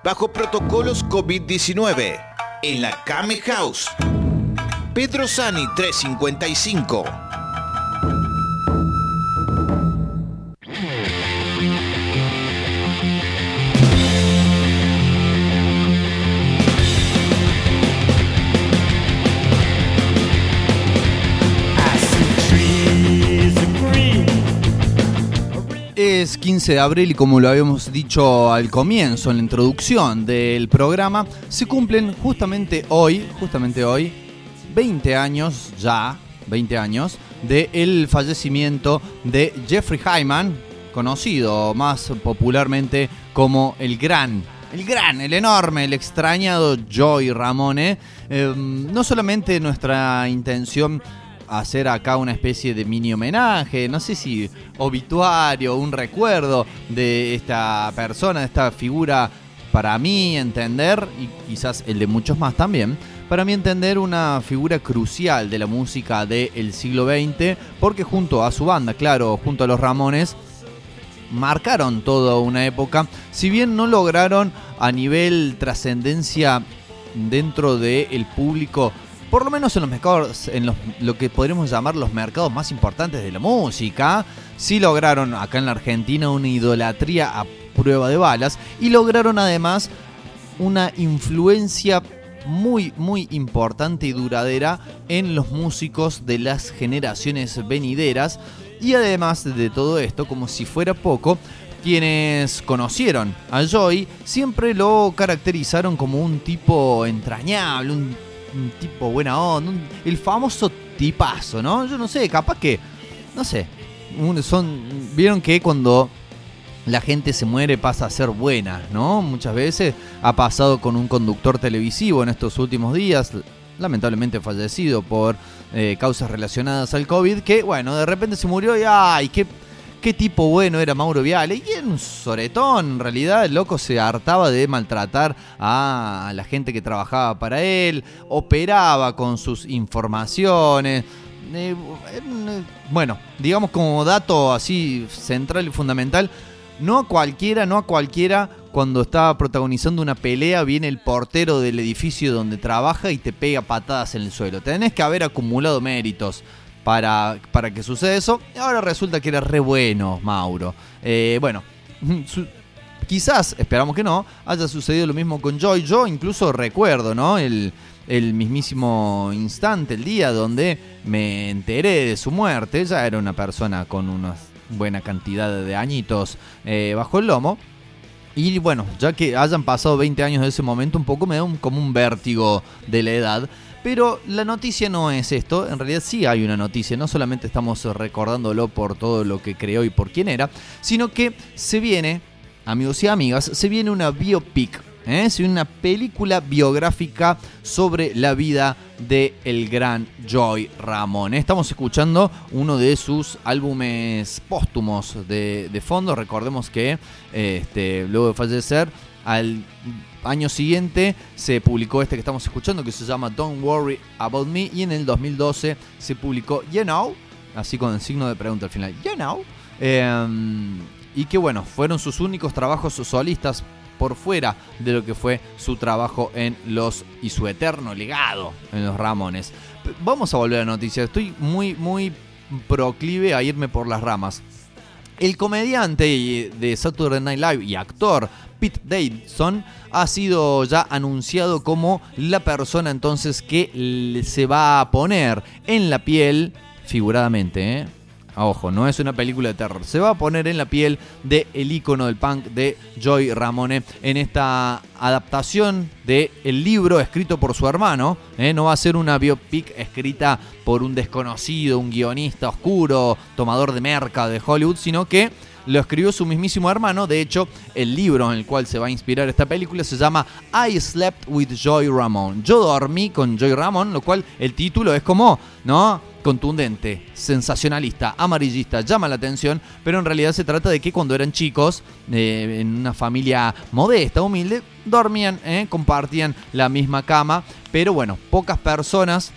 Bajo protocolos COVID-19, en la Kame House. Pedro Sani 355. Es 15 de abril y como lo habíamos dicho al comienzo, en la introducción del programa, se cumplen justamente hoy, justamente hoy, 20 años ya, 20 años, del fallecimiento de Jeffrey Hyman, conocido más popularmente como el gran, el gran, el enorme, el extrañado Joey Ramone. Eh, no solamente nuestra intención hacer acá una especie de mini homenaje, no sé si obituario, un recuerdo de esta persona, de esta figura, para mí entender, y quizás el de muchos más también, para mí entender una figura crucial de la música del siglo XX, porque junto a su banda, claro, junto a los Ramones, marcaron toda una época, si bien no lograron a nivel trascendencia dentro del público, por lo menos en los mercados, en los- lo que podríamos llamar los mercados más importantes de la música, sí lograron acá en la Argentina una idolatría a prueba de balas y lograron además una influencia muy, muy importante y duradera en los músicos de las generaciones venideras. Y además de todo esto, como si fuera poco, quienes conocieron a Joy siempre lo caracterizaron como un tipo entrañable, un, un tipo buena onda, un- el famoso tipazo, ¿no? Yo no sé, capaz que, no sé, son, vieron que cuando la gente se muere pasa a ser buena, ¿no? Muchas veces ha pasado con un conductor televisivo en estos últimos días, lamentablemente fallecido por eh, causas relacionadas al COVID, que bueno, de repente se murió y ¡ay! ¡Qué, qué tipo bueno era Mauro Viale! Y era un soretón, en realidad el loco se hartaba de maltratar a la gente que trabajaba para él, operaba con sus informaciones. Eh, eh, bueno, digamos como dato así central y fundamental, no a cualquiera, no a cualquiera, cuando está protagonizando una pelea, viene el portero del edificio donde trabaja y te pega patadas en el suelo. Tenés que haber acumulado méritos para, para que suceda eso. Ahora resulta que era re bueno, Mauro. Eh, bueno, quizás, esperamos que no, haya sucedido lo mismo con Joy. Yo incluso recuerdo, ¿no? El, el mismísimo instante, el día donde me enteré de su muerte. Ella era una persona con una buena cantidad de añitos eh, bajo el lomo. Y bueno, ya que hayan pasado 20 años de ese momento, un poco me da un- como un vértigo de la edad. Pero la noticia no es esto, en realidad sí hay una noticia, no solamente estamos recordándolo por todo lo que creó y por quién era, sino que se viene, amigos y amigas, se viene una biopic, ¿eh? se viene una película biográfica sobre la vida de el gran Joy Ramón. Estamos escuchando uno de sus álbumes póstumos de, fondo, recordemos que este, luego de fallecer, al año siguiente se publicó este que estamos escuchando que se llama Don't Worry About Me y en el 2012 se publicó You Know, así con el signo de pregunta al final, You Know, eh, y que bueno, fueron sus únicos trabajos solistas por fuera de lo que fue su trabajo en los y su eterno legado en los Ramones. Vamos a volver a la noticia, estoy muy muy proclive a irme por las ramas. El comediante de Saturday Night Live y actor Pete Davidson ha sido ya anunciado como la persona entonces que se va a poner en la piel, figuradamente, ¿eh? Ah, Ojo, no es una película de terror. Se va a poner en la piel de el icono del punk de Joy Ramone en esta adaptación del el libro escrito por su hermano. ¿eh? No va a ser una biopic escrita por un desconocido, un guionista oscuro, tomador de merca de Hollywood, sino que lo escribió su mismísimo hermano. De hecho, el libro en el cual se va a inspirar esta película se llama I Slept with Joy Ramone. Yo dormí con Joy Ramone, lo cual el título es como, ¿no? Contundente, sensacionalista, amarillista, llama la atención, pero en realidad se trata de que cuando eran chicos, eh, en una familia modesta, humilde, dormían, ¿eh? compartían la misma cama, pero bueno, pocas personas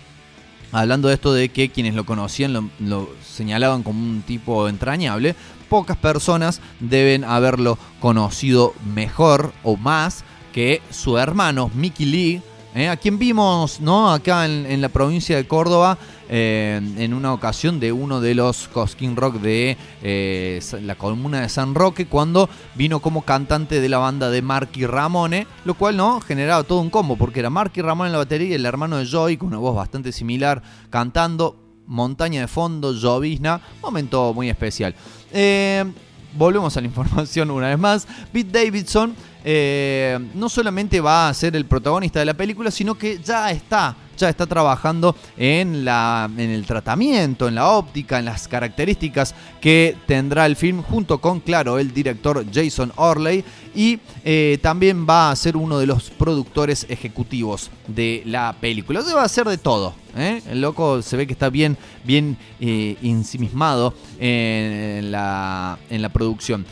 hablando de esto de que quienes lo conocían lo señalaban como un tipo entrañable, pocas personas deben haberlo conocido mejor o más que su hermano Mickey Lee, ¿eh? a quien vimos ¿no? acá en, la provincia de Córdoba eh, en una ocasión de uno de los Cosquín Rock de eh, la comuna de San Roque cuando vino como cantante de la banda de Marky Ramone, lo cual no generaba todo un combo porque era Marky Ramone en la batería y el hermano de Joy con una voz bastante similar cantando montaña de fondo, llovizna, momento muy especial. Eh, volvemos a la información una vez más. Pete Davidson eh, no solamente va a ser el protagonista de la película, sino que ya está, ya está trabajando en, el tratamiento, en la óptica, en las características que tendrá el film, junto con, claro, el director Jason Orley. Y eh, también va a ser uno de los productores ejecutivos de la película. O sea, va a hacer de todo. ¿eh? El loco se ve que está bien, bien ensimismado en la producción.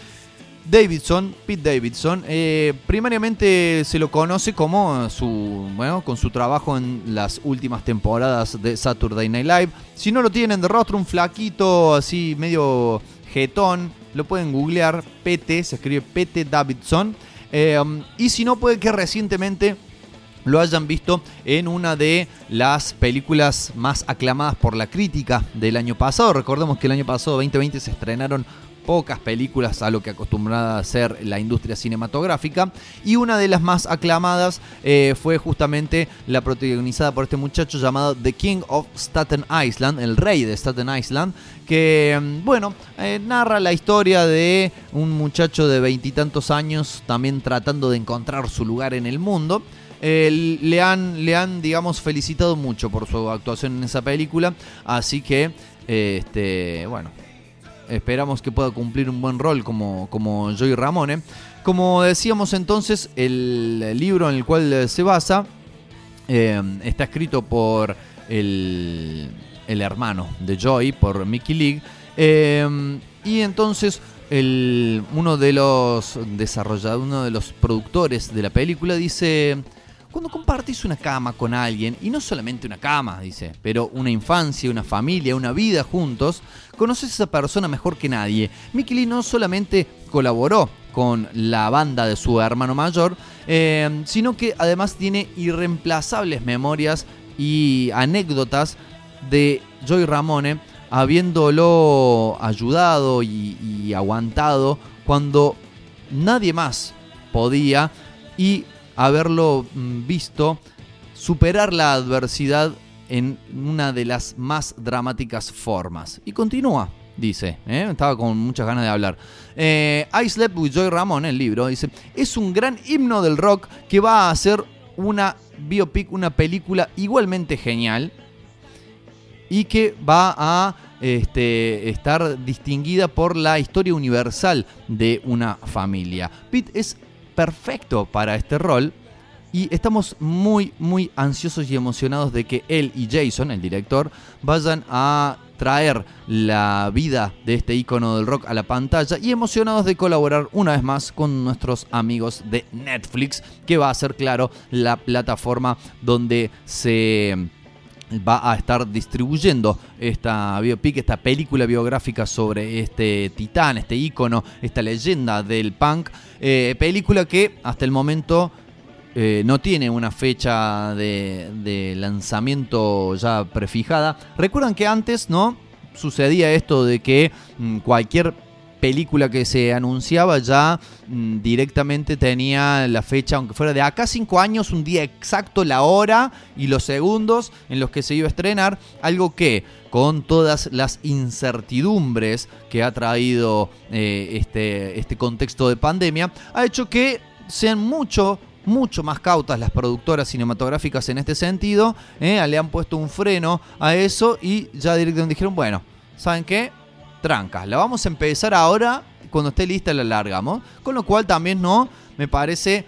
Davidson, Pete Davidson, eh, primariamente se lo conoce como su, bueno, con su trabajo en las últimas temporadas de Saturday Night Live. Si no lo tienen de rostro, un flaquito así medio jetón, lo pueden googlear, PT, se escribe PT Davidson. Eh, y si no, puede que recientemente lo hayan visto en una de las películas más aclamadas por la crítica del año pasado. Recordemos que el año pasado, 2020, se estrenaron pocas películas a lo que acostumbrada a ser la industria cinematográfica. Y una de las más aclamadas eh, fue justamente la protagonizada por este muchacho llamado The King of Staten Island, el rey de Staten Island, que, mm, bueno, eh, narra la historia de un muchacho de veintitantos años también tratando de encontrar su lugar en el mundo. Eh, le, han, le han, digamos, felicitado mucho por su actuación en esa película. Así que, este, bueno, esperamos que pueda cumplir un buen rol como, como Joey Ramone. Como decíamos entonces, el libro en el cual se basa eh, está escrito por el, el hermano de Joey, por Mickey League. Eh, y entonces el, uno de los desarrolladores, uno de los productores de la película dice... Cuando compartís una cama con alguien, y no solamente una cama, dice, pero una infancia, una familia, una vida juntos, conoces a esa persona mejor que nadie. Mickey Lee no solamente colaboró con la banda de su hermano mayor, eh, sino que además tiene irreemplazables memorias y anécdotas de Joey Ramone habiéndolo ayudado y, y aguantado cuando nadie más podía y haberlo mm, visto superar la adversidad en una de las más dramáticas formas. Y continúa, dice, ¿eh? estaba con muchas ganas de hablar. Eh, I Slept with Joy Ramón, el libro, dice, es un gran himno del rock que va a ser una biopic, una película igualmente genial y que va a este, estar distinguida por la historia universal de una familia. Pete es perfecto para este rol y estamos muy, muy ansiosos y emocionados de que él y Jason, el director, vayan a traer la vida de este icono del rock a la pantalla y emocionados de colaborar una vez más con nuestros amigos de Netflix, que va a ser, claro, la plataforma donde se va a estar distribuyendo esta biopic, esta película biográfica sobre este titán, este ícono, esta leyenda del punk. Eh, película que hasta el momento eh, no tiene una fecha de, lanzamiento ya prefijada. Recuerdan que antes, ¿no? Sucedía esto de que mm, cualquier película que se anunciaba ya mm, directamente tenía la fecha, aunque fuera de acá cinco años, un día exacto, la hora y los segundos en los que se iba a estrenar, algo que con todas las incertidumbres que ha traído eh, este, este contexto de pandemia, ha hecho que sean mucho mucho más cautas las productoras cinematográficas en este sentido, eh, le han puesto un freno a eso y ya directamente dijeron, bueno, ¿saben qué? Trancas, la vamos a empezar ahora, cuando esté lista la largamos, con lo cual también no, me parece,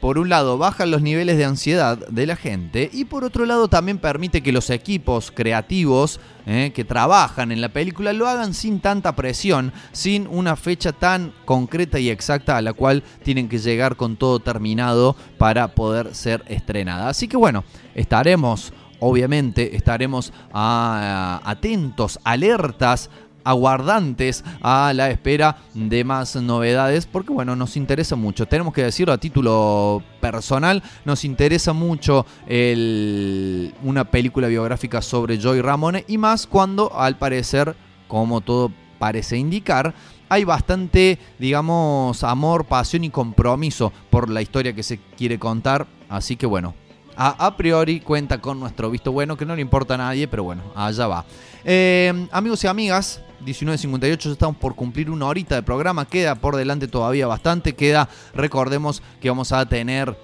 por un lado, bajan los niveles de ansiedad de la gente y por otro lado también permite que los equipos creativos eh, que trabajan en la película lo hagan sin tanta presión, sin una fecha tan concreta y exacta a la cual tienen que llegar con todo terminado para poder ser estrenada. Así que bueno, estaremos obviamente estaremos ah, atentos, alertas aguardantes a la espera de más novedades porque bueno nos interesa mucho tenemos que decirlo a título personal nos interesa mucho el- una película biográfica sobre Joy Ramone y más cuando al parecer como todo parece indicar hay bastante, digamos, amor, pasión y compromiso por la historia que se quiere contar. Así que bueno, a, a priori cuenta con nuestro visto bueno, que no le importa a nadie, pero bueno, allá va. Eh, amigos y amigas, 19.58, ya estamos por cumplir una horita de programa. Queda por delante todavía bastante. Queda, recordemos que vamos a tener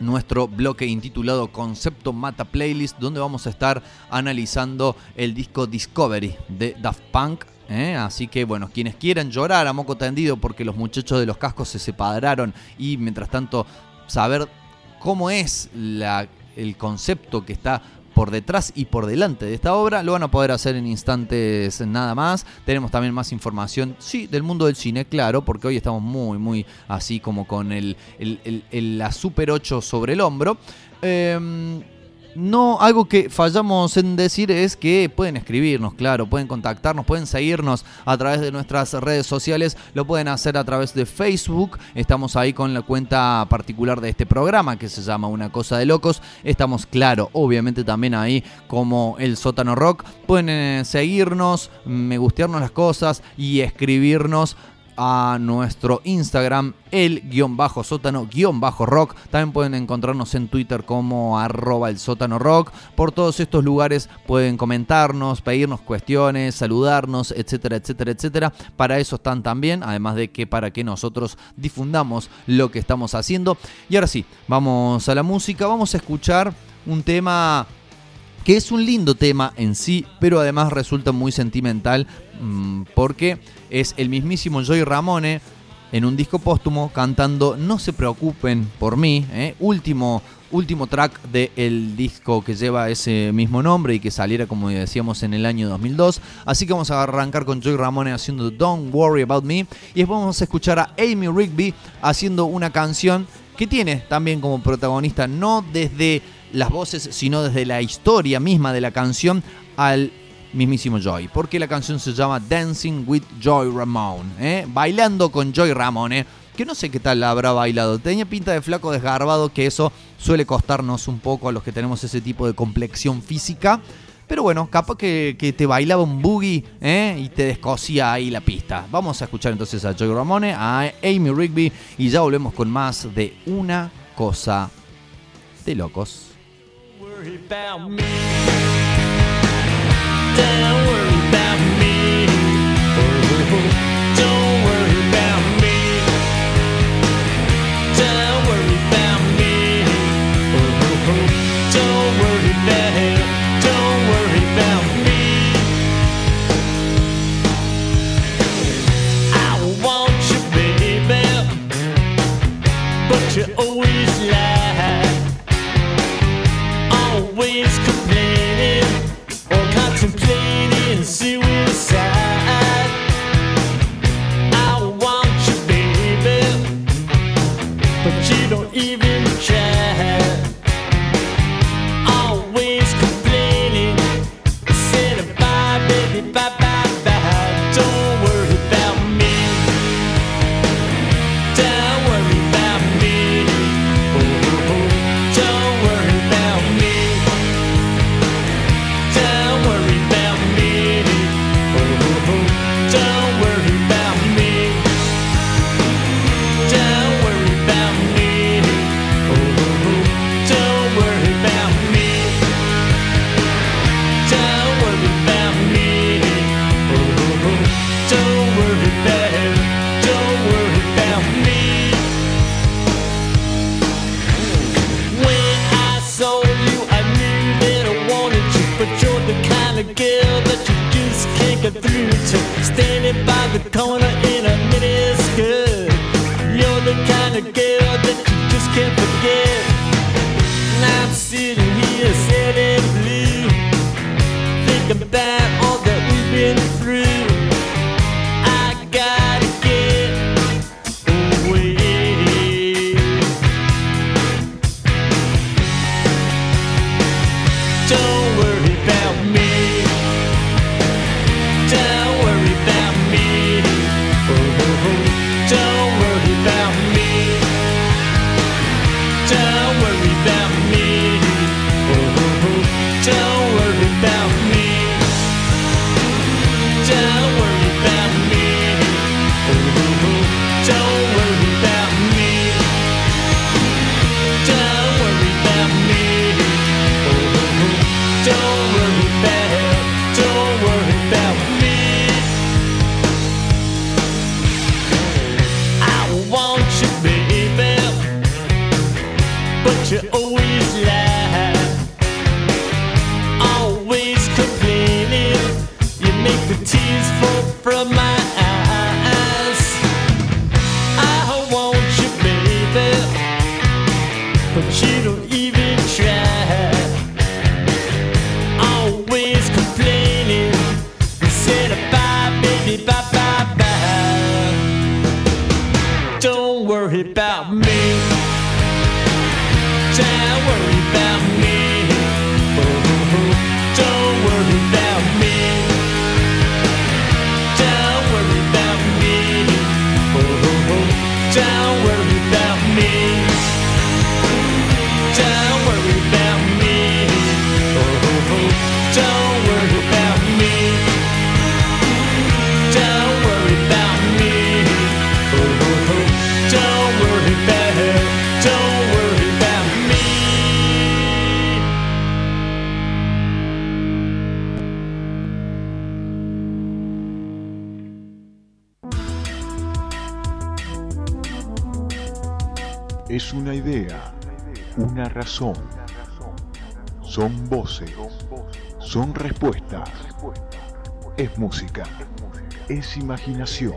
nuestro bloque intitulado Concepto Mata Playlist, donde vamos a estar analizando el disco Discovery de Daft Punk. ¿eh? Así que bueno, quienes quieran llorar a moco tendido porque los muchachos de los cascos se separaron y mientras tanto saber cómo es la- el concepto que está por detrás y por delante de esta obra, lo van a poder hacer en instantes nada más. Tenemos también más información, sí, del mundo del cine, claro, porque hoy estamos muy, muy así como con el, la Super 8 sobre el hombro. Em, no, algo que fallamos en decir es que pueden escribirnos, claro, pueden contactarnos, pueden seguirnos a través de nuestras redes sociales, lo pueden hacer a través de Facebook, estamos ahí con la cuenta particular de este programa que se llama Una Cosa de Locos, estamos, claro, obviamente también ahí como el sótano rock, pueden eh, seguirnos, me gustearnos las cosas y escribirnos a nuestro Instagram, el guion bajo sótano guion bajo rock. También pueden encontrarnos en Twitter como arroba el sótano rock. Por todos estos lugares pueden comentarnos, pedirnos cuestiones, saludarnos, etcétera, etcétera, etcétera. Para eso están también, además de que para que nosotros difundamos lo que estamos haciendo. Y ahora sí, vamos a la música, vamos a escuchar un tema que es un lindo tema en sí, pero además resulta muy sentimental porque es el mismísimo Joy Ramone en un disco póstumo cantando No se preocupen por mí, ¿eh? último, último track del disco que lleva ese mismo nombre y que saliera como decíamos en el año 2002. Así que vamos a arrancar con Joy Ramone haciendo Don't Worry About Me y después vamos a escuchar a Amy Rigby haciendo una canción que tiene también como protagonista no desde las voces, sino desde la historia misma de la canción al mismísimo Joy, porque la canción se llama Dancing with Joy Ramone, ¿eh? bailando con Joy Ramone, que no sé qué tal la habrá bailado, tenía pinta de flaco desgarbado, que eso suele costarnos un poco a los que tenemos ese tipo de complexión física, pero bueno, capaz que, que te bailaba un boogie ¿eh? y te descosía ahí la pista. Vamos a escuchar entonces a Joy Ramone, a Amy Rigby y ya volvemos con más de una cosa de locos. Worry about me. Don't worry about me. Oh, but you're the kind of girl that you just can't get through to. Standing by the corner in a mini música, es imaginación.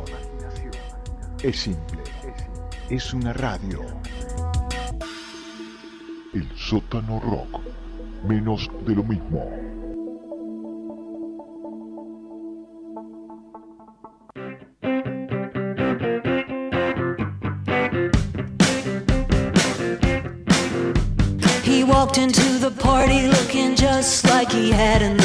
Es simple, es una radio. El sótano rock, menos de lo mismo. He walked into the party looking just like he had in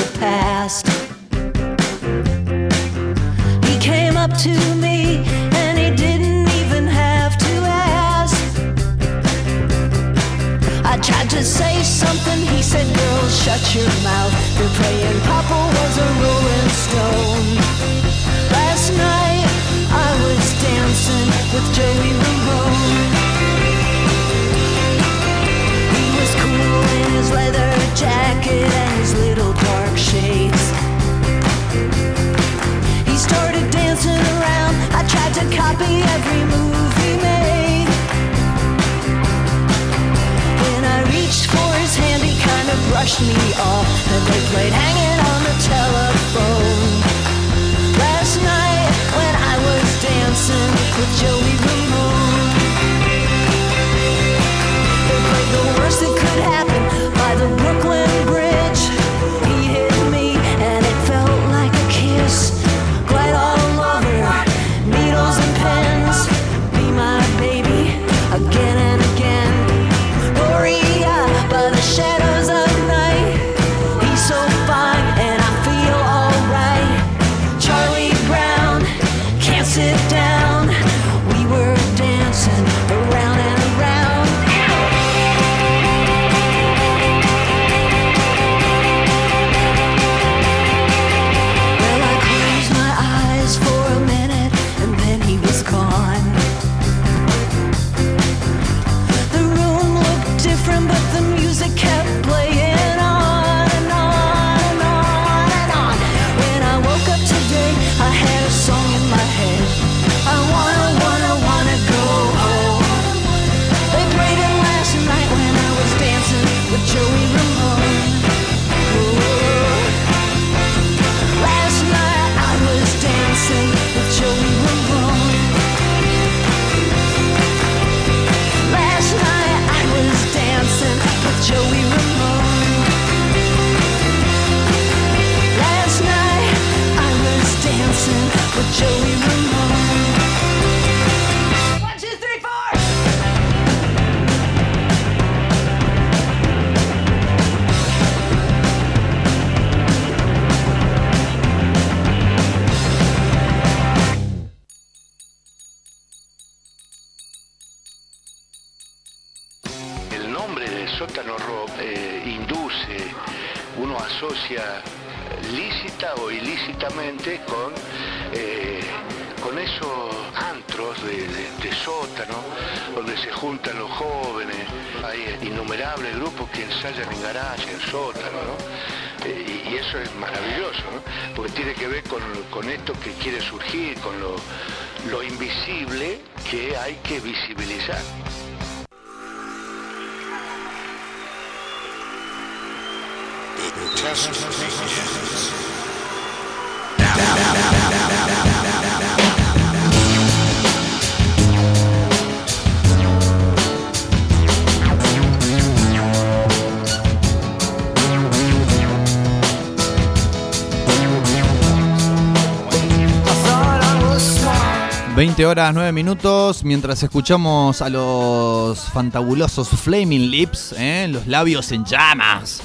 20 horas 9 minutos mientras escuchamos a los fantabulosos Flaming Lips, ¿eh? los labios en llamas.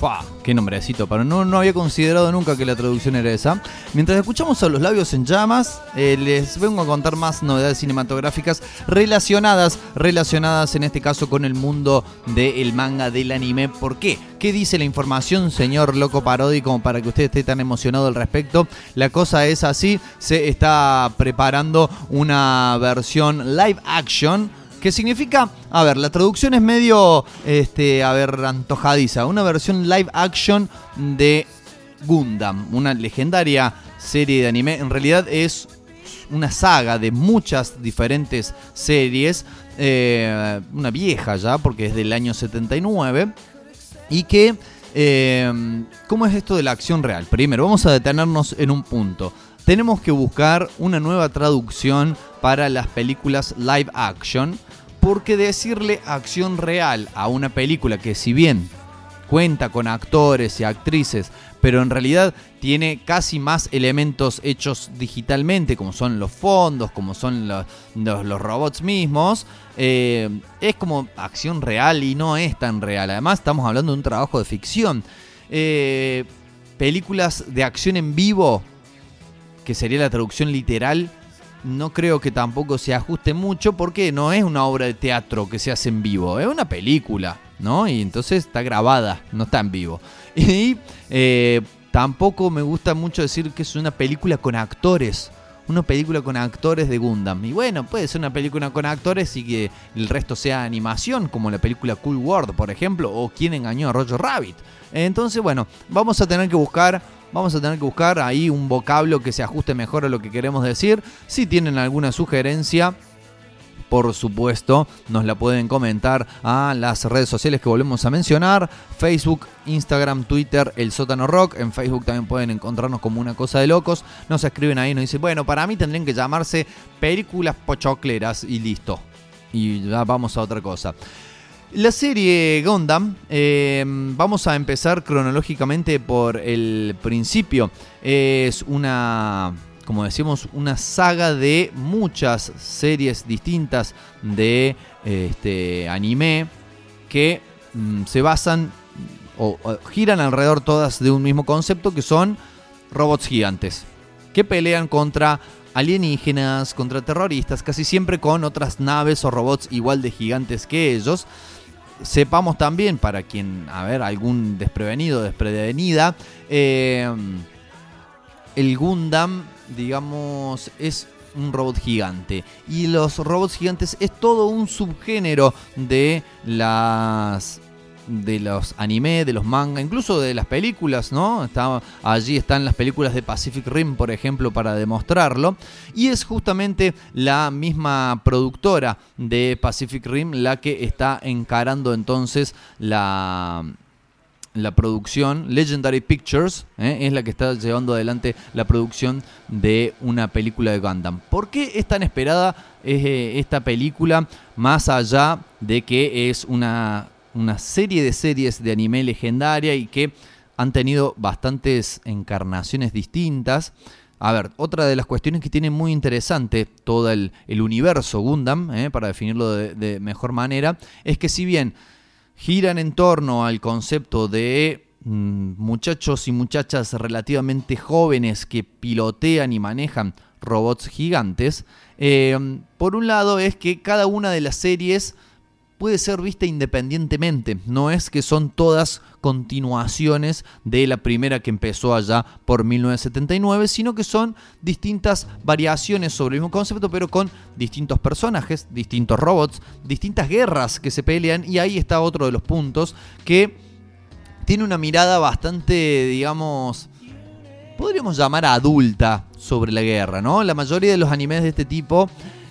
Fua, qué nombrecito, pero no, había considerado nunca que la traducción era esa. Mientras escuchamos a los labios en llamas, eh, les vengo a contar más novedades cinematográficas relacionadas, relacionadas en este caso con el mundo del manga, del anime. ¿Por qué? ¿Qué dice la información, señor Loco Parodi, como para que usted esté tan emocionado al respecto? La cosa es así, se está preparando una versión live action que significa, a ver, la traducción es medio, este, a ver, antojadiza, una versión live action de Gundam, una legendaria serie de anime, en realidad es una saga de muchas diferentes series, eh, una vieja ya, porque es del año 79, y que, eh, ¿cómo es esto de la acción real? Primero, vamos a detenernos en un punto. Tenemos que buscar una nueva traducción para las películas live action, porque decirle acción real a una película que si bien cuenta con actores y actrices, pero en realidad tiene casi más elementos hechos digitalmente, como son los fondos, como son los, robots mismos, eh, es como acción real y no es tan real. Además estamos hablando de un trabajo de ficción. Eh, películas de acción en vivo, que sería la traducción literal, no creo que tampoco se ajuste mucho porque no es una obra de teatro que se hace en vivo, es una película, ¿no? Y entonces está grabada, no está en vivo. Y eh, tampoco me gusta mucho decir que es una película con actores. Una película con actores de Gundam. Y bueno, puede ser una película con actores y que el resto sea animación, como la película Cool World, por ejemplo, o Quién engañó a Roger Rabbit. Entonces, bueno, vamos a tener que buscar Vamos a tener que buscar ahí un vocablo que se ajuste mejor a lo que queremos decir. Si tienen alguna sugerencia, por supuesto, nos la pueden comentar a las redes sociales que volvemos a mencionar. Facebook, Instagram, Twitter, El Sótano Rock. En Facebook también pueden encontrarnos como una cosa de locos. Nos escriben ahí nos dicen, bueno, para mí tendrían que llamarse películas pochocleras y listo. Y ya vamos a otra cosa. La serie Gundam, eh, vamos a empezar cronológicamente por el principio. Es una, como decimos, una saga de muchas series distintas de este, anime que mm, se basan o, o giran alrededor todas de un mismo concepto que son robots gigantes que pelean contra alienígenas, contra terroristas, casi siempre con otras naves o robots igual de gigantes que ellos. Sepamos también, para quien, a ver, algún desprevenido, desprevenida, eh, el Gundam, digamos, es un robot gigante. Y los robots gigantes es todo un subgénero de las de los anime, de los manga, incluso de las películas, ¿no? Está, allí están las películas de Pacific Rim, por ejemplo, para demostrarlo. Y es justamente la misma productora de Pacific Rim la que está encarando entonces la, la producción. Legendary Pictures ¿eh? es la que está llevando adelante la producción de una película de Gundam. ¿Por qué es tan esperada eh, esta película? Más allá de que es una, una serie de series de anime legendaria y que han tenido bastantes encarnaciones distintas. A ver, otra de las cuestiones que tiene muy interesante todo el, el universo Gundam, ¿eh? para definirlo de, de mejor manera, es que si bien giran en torno al concepto de mm, muchachos y muchachas relativamente jóvenes que pilotean y manejan robots gigantes, eh, por un lado es que cada una de las series puede ser vista independientemente, no es que son todas continuaciones de la primera que empezó allá por 1979, sino que son distintas variaciones sobre el mismo concepto, pero con distintos personajes, distintos robots, distintas guerras que se pelean, y ahí está otro de los puntos que tiene una mirada bastante, digamos, podríamos llamar adulta sobre la guerra, ¿no? La mayoría de los animes de este tipo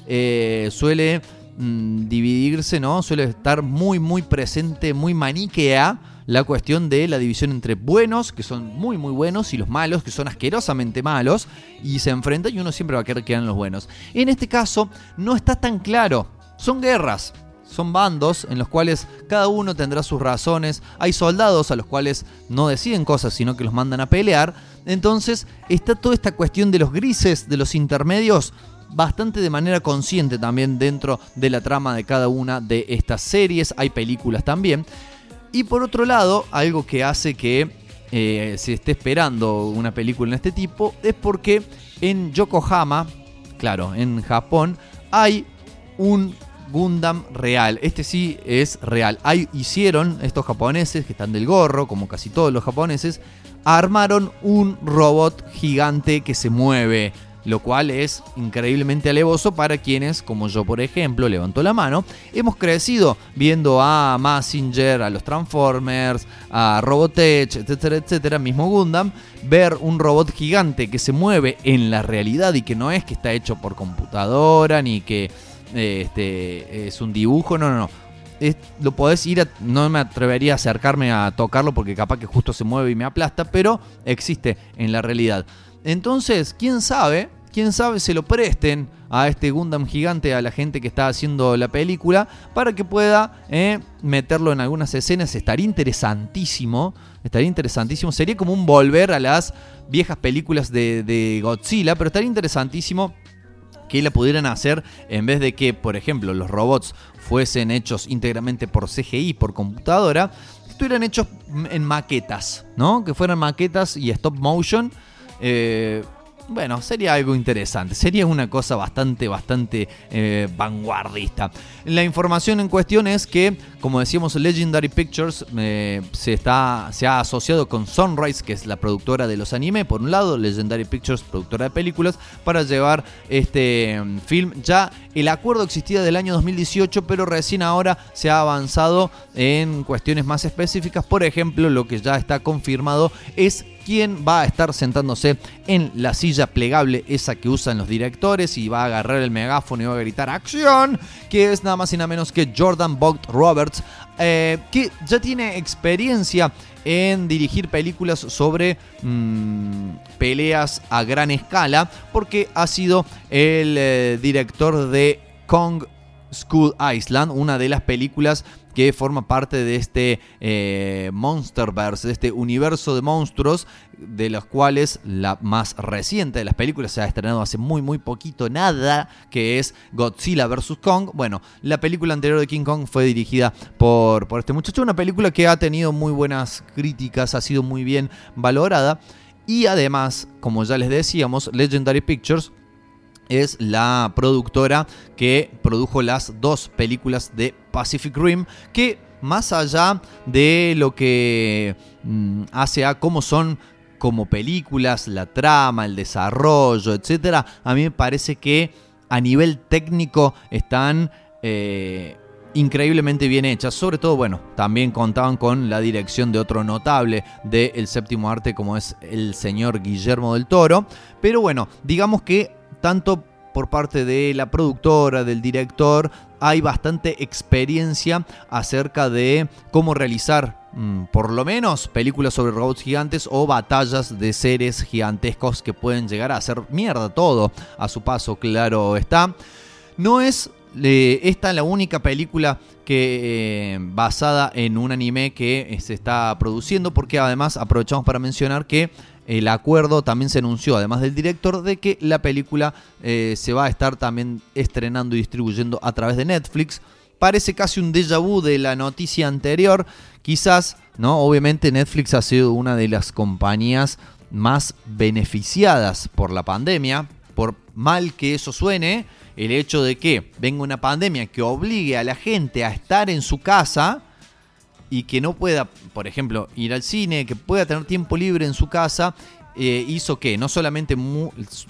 eh, suele mm, dividirse, ¿no? Suele estar muy, muy presente, muy maniquea la cuestión de la división entre buenos, que son muy, muy buenos, y los malos, que son asquerosamente malos, y se enfrentan y uno siempre va a querer que eran los buenos. En este caso, no está tan claro. Son guerras, son bandos en los cuales cada uno tendrá sus razones. Hay soldados a los cuales no deciden cosas, sino que los mandan a pelear. Entonces está toda esta cuestión de los grises, de los intermedios, bastante de manera consciente también dentro de la trama de cada una de estas series. Hay películas también. Y por otro lado, algo que hace que eh, se esté esperando una película en este tipo es porque en Yokohama, claro, en Japón, hay un Gundam real. Este sí es real. Hay, hicieron estos japoneses que están del gorro, como casi todos los japoneses, armaron un robot gigante que se mueve. Lo cual es increíblemente alevoso para quienes, como yo por ejemplo, levanto la mano, hemos crecido viendo a Massinger, a los Transformers, a Robotech, etcétera, etcétera, mismo Gundam, ver un robot gigante que se mueve en la realidad y que no es que está hecho por computadora ni que eh, este, es un dibujo, no, no, no. Lo podés ir a, no me atrevería a acercarme a tocarlo porque capaz que justo se mueve y me aplasta, pero existe en la realidad. Entonces, quién sabe, quién sabe se lo presten a este Gundam gigante a la gente que está haciendo la película para que pueda eh, meterlo en algunas escenas. Estaría interesantísimo, estaría interesantísimo. Sería como un volver a las viejas películas de, de Godzilla, pero estaría interesantísimo que la pudieran hacer en vez de que, por ejemplo, los robots fuesen hechos íntegramente por CGI, por computadora, estuvieran hechos en maquetas, ¿no? Que fueran maquetas y stop motion. Eh, bueno, sería algo interesante. Sería una cosa bastante, bastante eh, vanguardista. La información en cuestión es que, como decíamos, Legendary Pictures eh, se, está, se ha asociado con Sunrise, que es la productora de los anime, por un lado, Legendary Pictures, productora de películas, para llevar este mm, film. Ya el acuerdo existía del año 2018, pero recién ahora se ha avanzado en cuestiones más específicas. Por ejemplo, lo que ya está confirmado es quién va a estar sentándose en la silla plegable, esa que usan los directores, y va a agarrar el megáfono y va a gritar ¡Acción! Que es nada más y nada menos que Jordan Vogt Roberts, eh, que ya tiene experiencia en dirigir películas sobre mm, peleas a gran escala, porque ha sido el eh, director de Kong School Island, una de las películas que forma parte de este eh, Monsterverse, de este universo de monstruos, de los cuales la más reciente de las películas se ha estrenado hace muy muy poquito, nada, que es Godzilla vs. Kong. Bueno, la película anterior de King Kong fue dirigida por, por este muchacho, una película que ha tenido muy buenas críticas, ha sido muy bien valorada. Y además, como ya les decíamos, Legendary Pictures es la productora que produjo las dos películas de Pacific Rim, que más allá de lo que mm, hace a cómo son como películas, la trama, el desarrollo, etcétera, a mí me parece que a nivel técnico están eh, increíblemente bien hechas. Sobre todo, bueno, también contaban con la dirección de otro notable del séptimo arte como es el señor Guillermo del Toro. Pero bueno, digamos que tanto por parte de la productora, del director, hay bastante experiencia acerca de cómo realizar, mm, por lo menos, películas sobre robots gigantes o batallas de seres gigantescos que pueden llegar a hacer mierda todo a su paso, claro está. No es eh, esta la única película que eh, basada en un anime que eh, se está produciendo, porque además aprovechamos para mencionar que el acuerdo también se anunció, además del director, de que la película eh, se va a estar también estrenando y distribuyendo a través de Netflix. Parece casi un déjà vu de la noticia anterior. Quizás, ¿no? Obviamente Netflix ha sido una de las compañías más beneficiadas por la pandemia. Por mal que eso suene, el hecho de que venga una pandemia que obligue a la gente a estar en su casa y que no pueda, por ejemplo, ir al cine, que pueda tener tiempo libre en su casa, eh, hizo que no solamente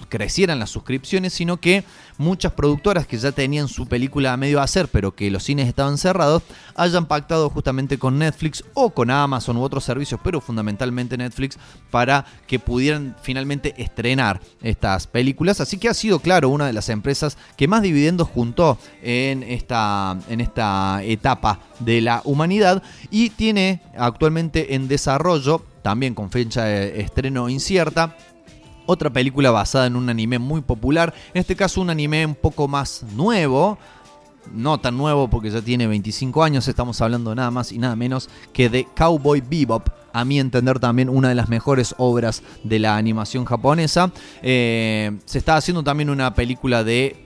crecieran las suscripciones, sino que muchas productoras que ya tenían su película a medio hacer, pero que los cines estaban cerrados, hayan pactado justamente con Netflix o con Amazon u otros servicios, pero fundamentalmente Netflix, para que pudieran finalmente estrenar estas películas. Así que ha sido, claro, una de las empresas que más dividendos juntó en esta, en esta etapa de la humanidad y tiene actualmente en desarrollo, también con fecha de estreno incierta, otra película basada en un anime muy popular, en este caso un anime un poco más nuevo, no tan nuevo porque ya tiene 25 años, estamos hablando nada más y nada menos que de Cowboy Bebop, a mi entender también una de las mejores obras de la animación japonesa. Eh, se está haciendo también una película de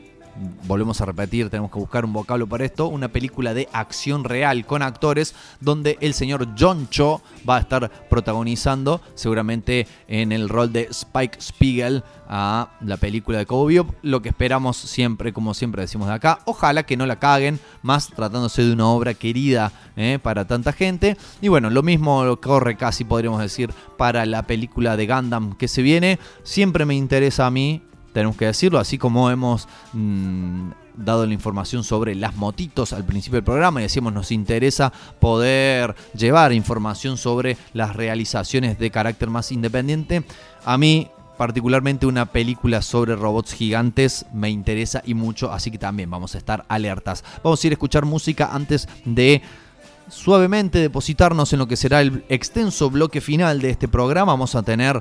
volvemos a repetir, tenemos que buscar un vocablo para esto, una película de acción real con actores donde el señor John Cho va a estar protagonizando seguramente en el rol de Spike Spiegel a la película de Cowboy Bebop, lo que esperamos siempre, como siempre decimos de acá, ojalá que no la caguen, más tratándose de una obra querida eh, para tanta gente, y bueno, lo mismo corre casi podríamos decir para la película de Gundam que se viene, siempre me interesa a mí tenemos que decirlo, así como hemos mm, dado la información sobre las motitos al principio del programa y decíamos nos interesa poder llevar información sobre las realizaciones de carácter más independiente. A mí particularmente una película sobre robots gigantes me interesa y mucho, así que también vamos a estar alertas. Vamos a ir a escuchar música antes de suavemente depositarnos en lo que será el extenso bloque final de este programa. Vamos a tener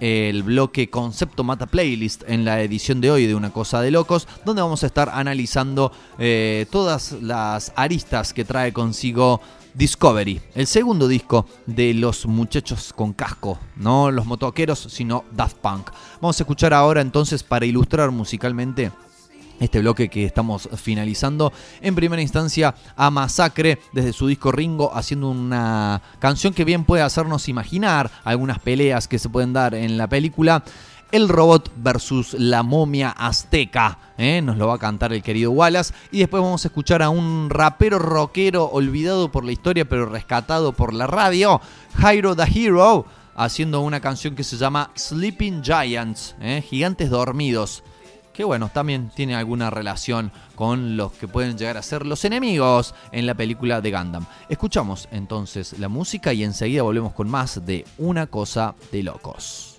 el bloque Concepto Mata Playlist en la edición de hoy de Una Cosa de Locos, donde vamos a estar analizando eh, todas las aristas que trae consigo Discovery, el segundo disco de los muchachos con casco, no los motoqueros, sino Daft Punk. Vamos a escuchar ahora entonces para ilustrar musicalmente este bloque que estamos finalizando. En primera instancia a Masacre desde su disco Ringo haciendo una canción que bien puede hacernos imaginar algunas peleas que se pueden dar en la película. El robot versus la momia azteca. ¿eh? Nos lo va a cantar el querido Wallace. Y después vamos a escuchar a un rapero rockero olvidado por la historia pero rescatado por la radio. Jairo the Hero. Haciendo una canción que se llama Sleeping Giants. ¿eh? Gigantes dormidos que bueno, también tiene alguna relación con los que pueden llegar a ser los enemigos en la película de Gundam. Escuchamos entonces la música y enseguida volvemos con más de Una cosa de locos.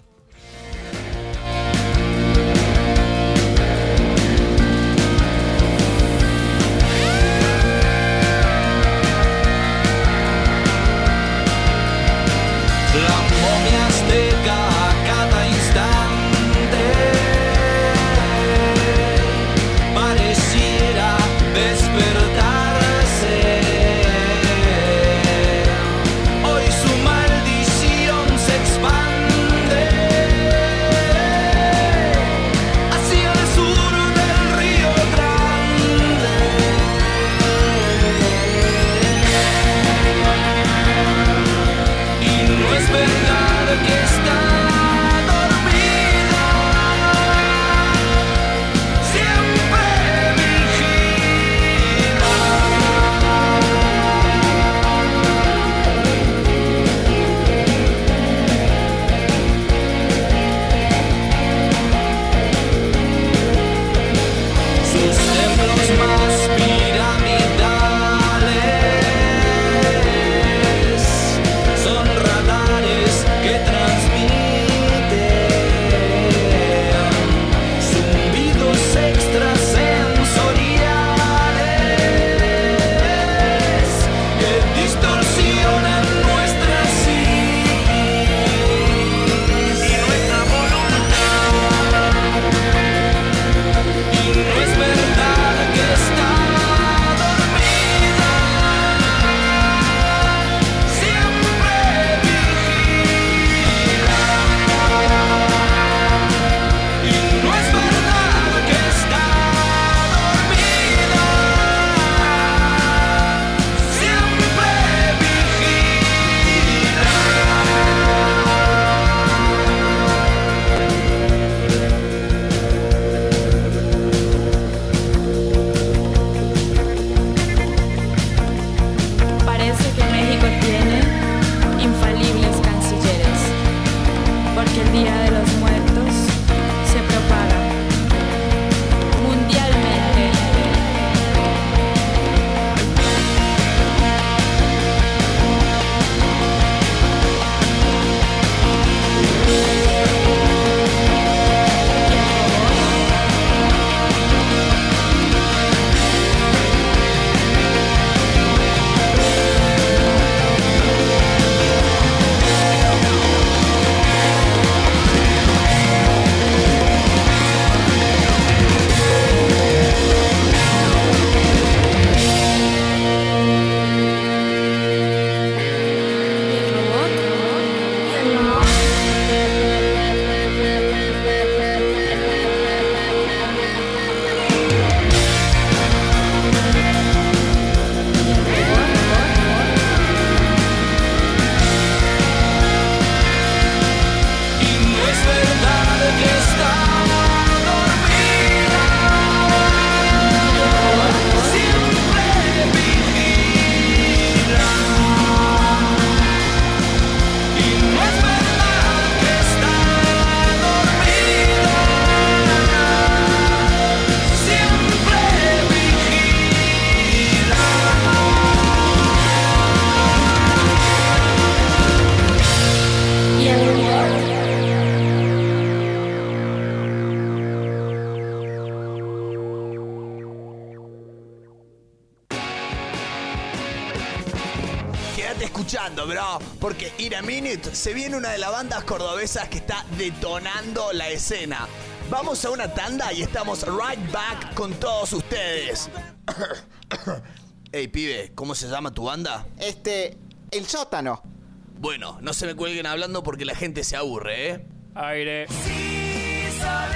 Vamos a una tanda y estamos right back con todos ustedes. hey, pibe, ¿cómo se llama tu banda? Este, el sótano. Bueno, no se me cuelguen hablando porque la gente se aburre, ¿eh? Aire.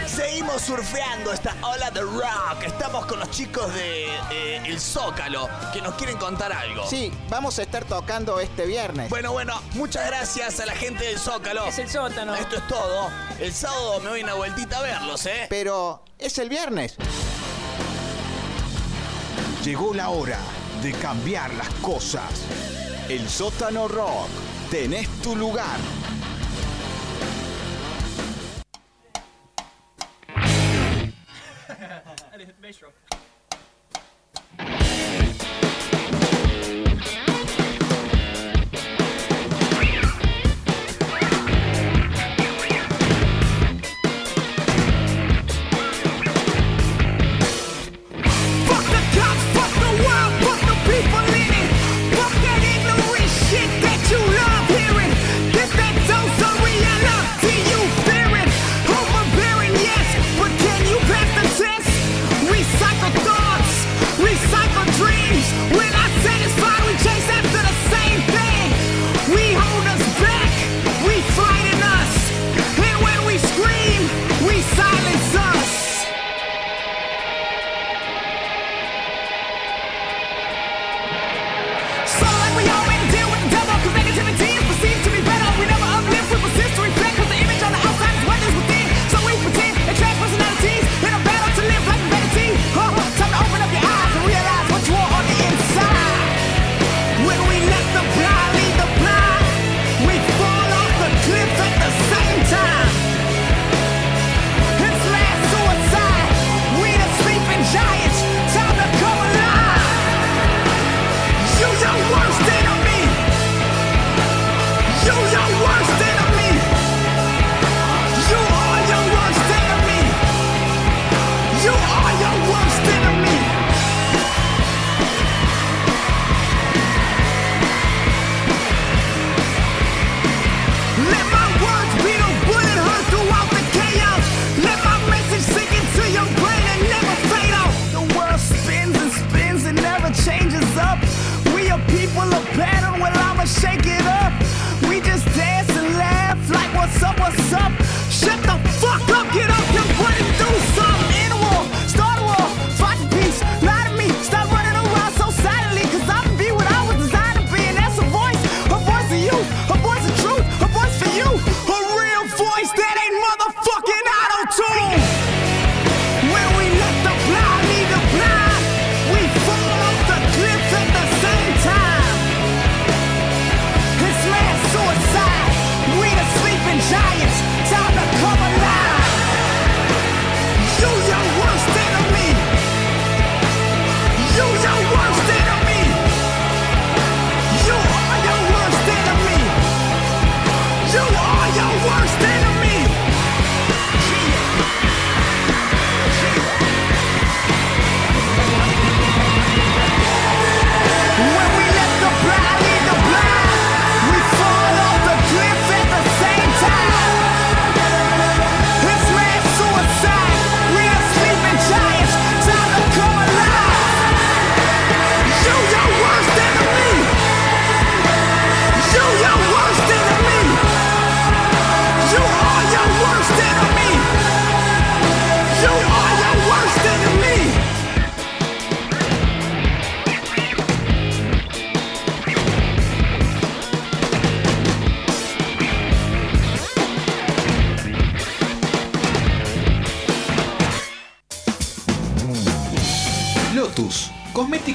Seguimos surfeando esta ola de rock. Estamos con los chicos de eh, El Zócalo que nos quieren contar algo. Sí, vamos a estar tocando este viernes. Bueno, bueno, muchas gracias a la gente del Zócalo. Es el sótano. Esto es todo. El sábado me voy una vueltita a verlos, ¿eh? Pero es el viernes. Llegó la hora de cambiar las cosas. El sótano rock. Tenés tu lugar. Allez, maestro.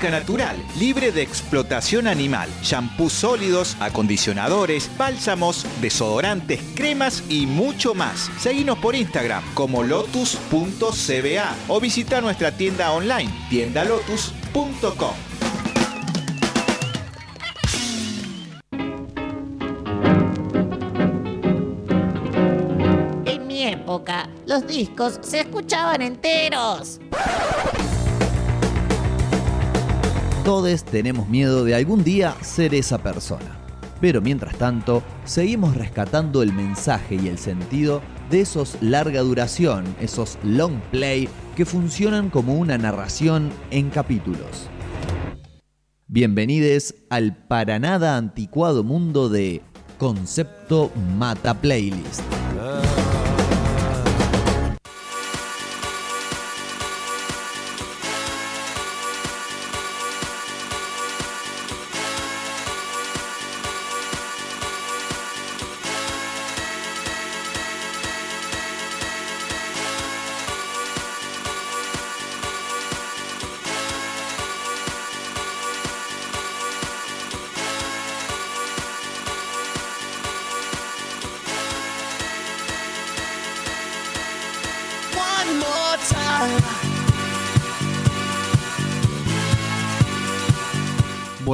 natural, libre de explotación animal, shampoos sólidos, acondicionadores, bálsamos, desodorantes, cremas y mucho más. Seguinos por Instagram como lotus.cba o visita nuestra tienda online tiendalotus.com. En mi época, los discos se escuchaban enteros. Todos tenemos miedo de algún día ser esa persona. Pero mientras tanto, seguimos rescatando el mensaje y el sentido de esos larga duración, esos long play que funcionan como una narración en capítulos. Bienvenidos al para nada anticuado mundo de Concepto Mata Playlist. Ah.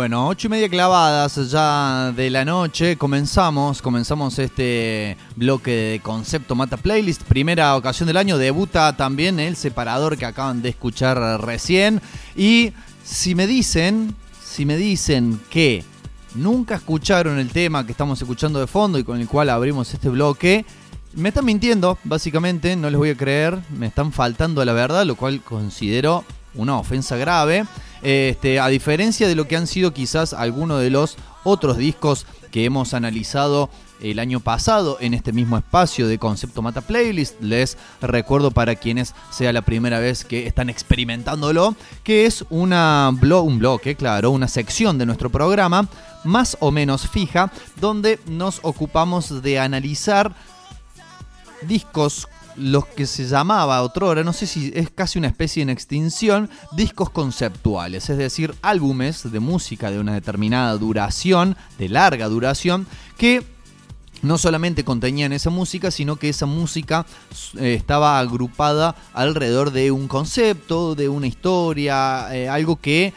Bueno, ocho y media clavadas ya de la noche. Comenzamos, comenzamos este bloque de concepto Mata Playlist. Primera ocasión del año. Debuta también el separador que acaban de escuchar recién. Y si me dicen, si me dicen que nunca escucharon el tema que estamos escuchando de fondo y con el cual abrimos este bloque, me están mintiendo, básicamente, no les voy a creer, me están faltando a la verdad, lo cual considero una ofensa grave. Este, a diferencia de lo que han sido quizás algunos de los otros discos que hemos analizado el año pasado en este mismo espacio de Concepto Mata Playlist. Les recuerdo para quienes sea la primera vez que están experimentándolo, que es un bloque, claro, una sección de nuestro programa más o menos fija, donde nos ocupamos de analizar discos, los que se llamaba otrora, no sé si es casi una especie en extinción, discos conceptuales, es decir, álbumes de música de una determinada duración, de larga duración, que no solamente contenían esa música, sino que esa música eh, estaba agrupada alrededor de un concepto, de una historia, eh, algo que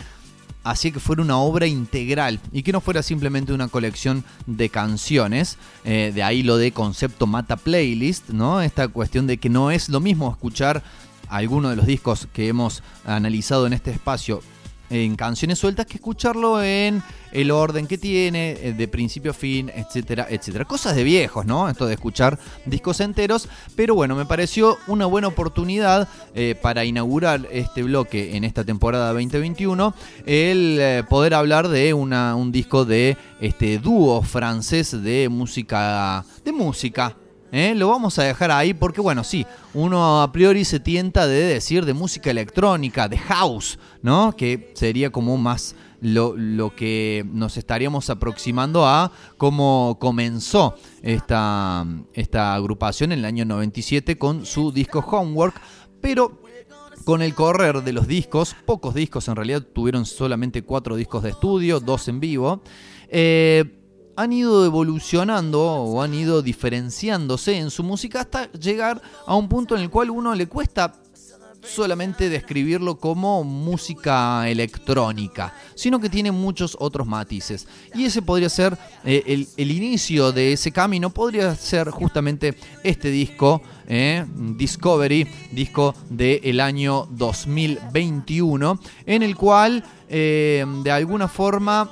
hacía que fuera una obra integral y que no fuera simplemente una colección de canciones. Eh, de ahí lo de concepto mata playlist, ¿no? Esta cuestión de que no es lo mismo escuchar alguno de los discos que hemos analizado en este espacio en canciones sueltas que escucharlo en el orden que tiene, eh, de principio a fin, etcétera, etcétera. Cosas de viejos, ¿no? Esto de escuchar discos enteros, pero bueno, me pareció una buena oportunidad eh, para inaugurar este bloque en esta temporada 2021, el eh, poder hablar de una, un disco de este dúo francés de música, de música, ¿eh? Lo vamos a dejar ahí porque, bueno, sí, uno a priori se tienta de decir de música electrónica, de house, ¿no? Que sería como más lo, lo que nos estaríamos aproximando a cómo comenzó esta, esta agrupación en el año 97 con su disco Homework, pero con el correr de los discos, pocos discos en realidad, tuvieron solamente cuatro discos de estudio, dos en vivo, eh, han ido evolucionando o han ido diferenciándose en su música hasta llegar a un punto en el cual uno le cuesta solamente describirlo como música electrónica, sino que tiene muchos otros matices. Y ese podría ser eh, el, inicio de ese camino, podría ser justamente este disco, eh, Discovery, disco del año 2021, en el cual eh, de alguna forma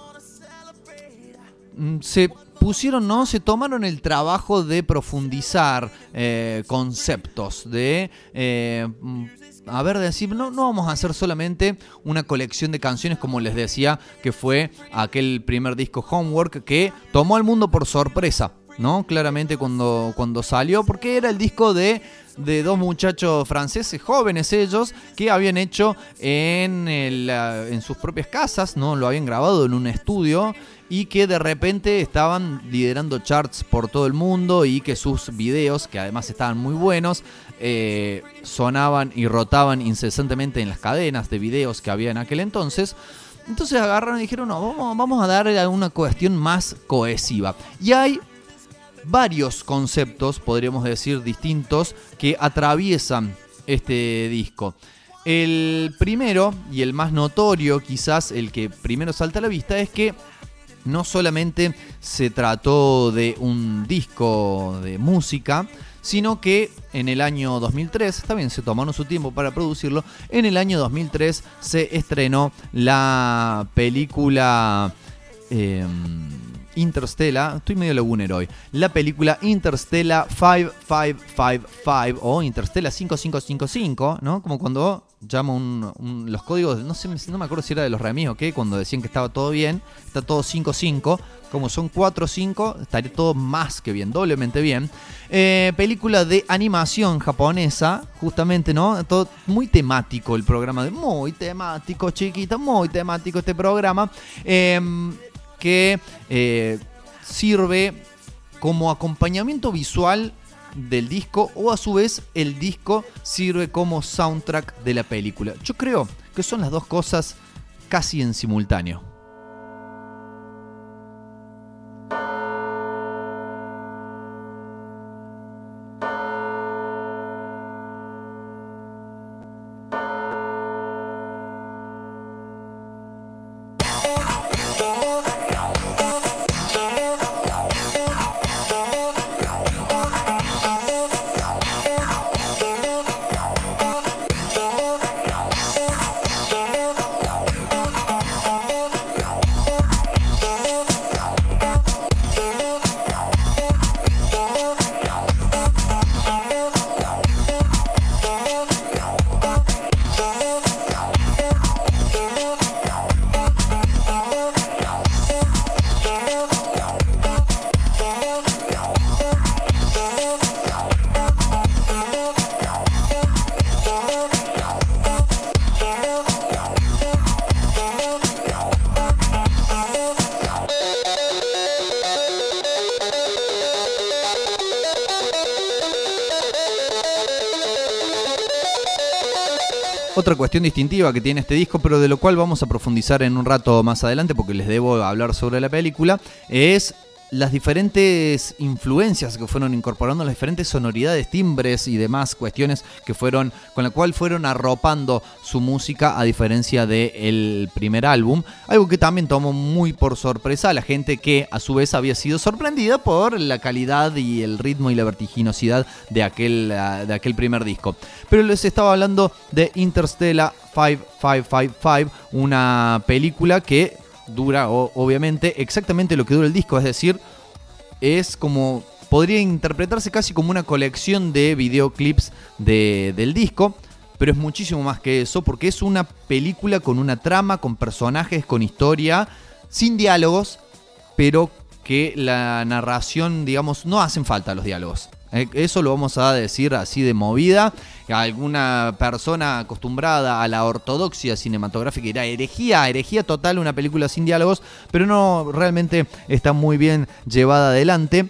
se pusieron, ¿no? Se tomaron el trabajo de profundizar eh, conceptos, de... eh, mm, a ver, de decir, no, no vamos a hacer solamente una colección de canciones como les decía que fue aquel primer disco Homework que tomó al mundo por sorpresa, ¿no? Claramente cuando, cuando salió, porque era el disco de, de dos muchachos franceses, jóvenes ellos, que habían hecho en, el, ah, en sus propias casas, ¿no? Lo habían grabado en un estudio y que de repente estaban liderando charts por todo el mundo y que sus videos, que además estaban muy buenos, eh, sonaban y rotaban incesantemente en las cadenas de videos que había en aquel entonces. Entonces agarraron y dijeron, no, vamos, vamos a darle una cuestión más cohesiva. Y hay varios conceptos, podríamos decir, distintos que atraviesan este disco. El primero y el más notorio, quizás el que primero salta a la vista, es que no solamente se trató de un disco de música, sino que en el año 2003, también se tomaron su tiempo para producirlo, en el año 2003 se estrenó la película eh, Interstellar, estoy medio lagunero hoy, la película Interstellar 5555 o Interstellar 5555, ¿no? Como cuando llamo un, un- los códigos, no sé, no me acuerdo si era de los remis o qué, cuando decían que estaba todo bien, está todo 55, como son 4 5, estaría todo más que bien, doblemente bien. Eh, película de animación japonesa, justamente, ¿no? Todo muy temático el programa, muy temático, chiquita, muy temático este programa, em, que eh, sirve como acompañamiento visual del disco o a su vez el disco sirve como soundtrack de la película. Yo creo que son las dos cosas casi en simultáneo. Otra cuestión distintiva que tiene este disco, pero de lo cual vamos a profundizar en un rato más adelante porque les debo hablar sobre la película, es las diferentes influencias que fueron incorporando, las diferentes sonoridades, timbres y demás cuestiones que fueron, con la cual fueron arropando su música a diferencia del primer álbum. Algo que también tomó muy por sorpresa a la gente que a su vez había sido sorprendida por la calidad y el ritmo y la vertiginosidad de aquel, de aquel primer disco. Pero les estaba hablando de Interstellar 5555, una película que dura o- obviamente exactamente lo que dura el disco, es decir, es como podría interpretarse casi como una colección de videoclips de- del disco, pero es muchísimo más que eso porque es una película con una trama, con personajes, con historia, sin diálogos, pero que la narración, digamos, no hacen falta los diálogos. Eh, Eso lo vamos a decir así de movida. Alguna persona acostumbrada a la ortodoxia cinematográfica dirá herejía, herejía total, una película sin diálogos, pero no, realmente está muy bien llevada adelante.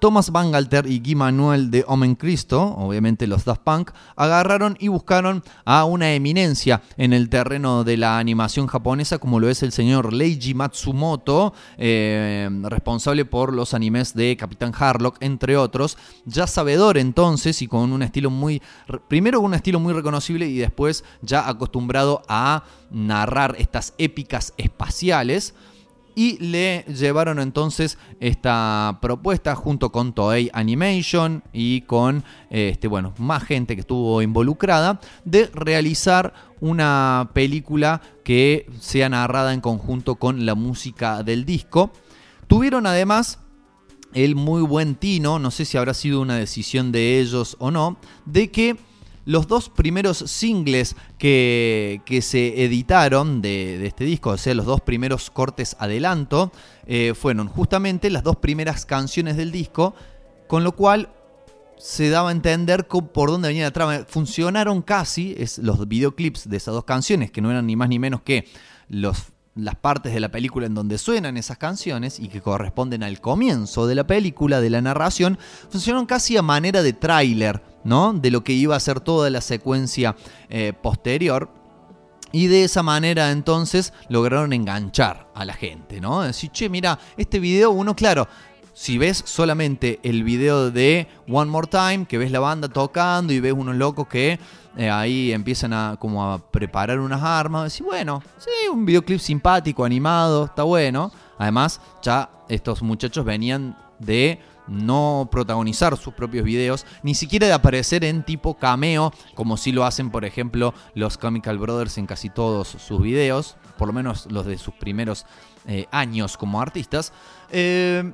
Thomas Bangalter y Guy Manuel de Omen Cristo, obviamente los Daft Punk, agarraron y buscaron a una eminencia en el terreno de la animación japonesa, como lo es el señor Leiji Matsumoto, eh, responsable por los animes de Capitán Harlock, entre otros. Ya sabedor entonces y con un estilo muy. Primero un estilo muy reconocible y después ya acostumbrado a narrar estas épicas espaciales y le llevaron entonces esta propuesta junto con Toei Animation y con este bueno más gente que estuvo involucrada de realizar una película que sea narrada en conjunto con la música del disco. Tuvieron además el muy buen tino, no sé si habrá sido una decisión de ellos o no, de que los dos primeros singles que, que se editaron de, de este disco, o sea, los dos primeros cortes adelanto, eh, fueron justamente las dos primeras canciones del disco, con lo cual se daba a entender por dónde venía la trama. Funcionaron casi es, los videoclips de esas dos canciones, que no eran ni más ni menos que los, las partes de la película en donde suenan esas canciones y que corresponden al comienzo de la película, de la narración, funcionaron casi a manera de tráiler, ¿no? De lo que iba a ser toda la secuencia eh, posterior. Y de esa manera entonces lograron enganchar a la gente, ¿no? Decir, che, mira, este video, uno, claro, si ves solamente el video de One More Time, que ves la banda tocando y ves unos locos que eh, ahí empiezan a como a preparar unas armas, decís, bueno, sí, un videoclip simpático, animado, está bueno. Además, ya estos muchachos venían de no protagonizar sus propios videos, ni siquiera de aparecer en tipo cameo, como si lo hacen, por ejemplo, los Chemical Brothers en casi todos sus videos, por lo menos los de sus primeros eh, años como artistas. Eh,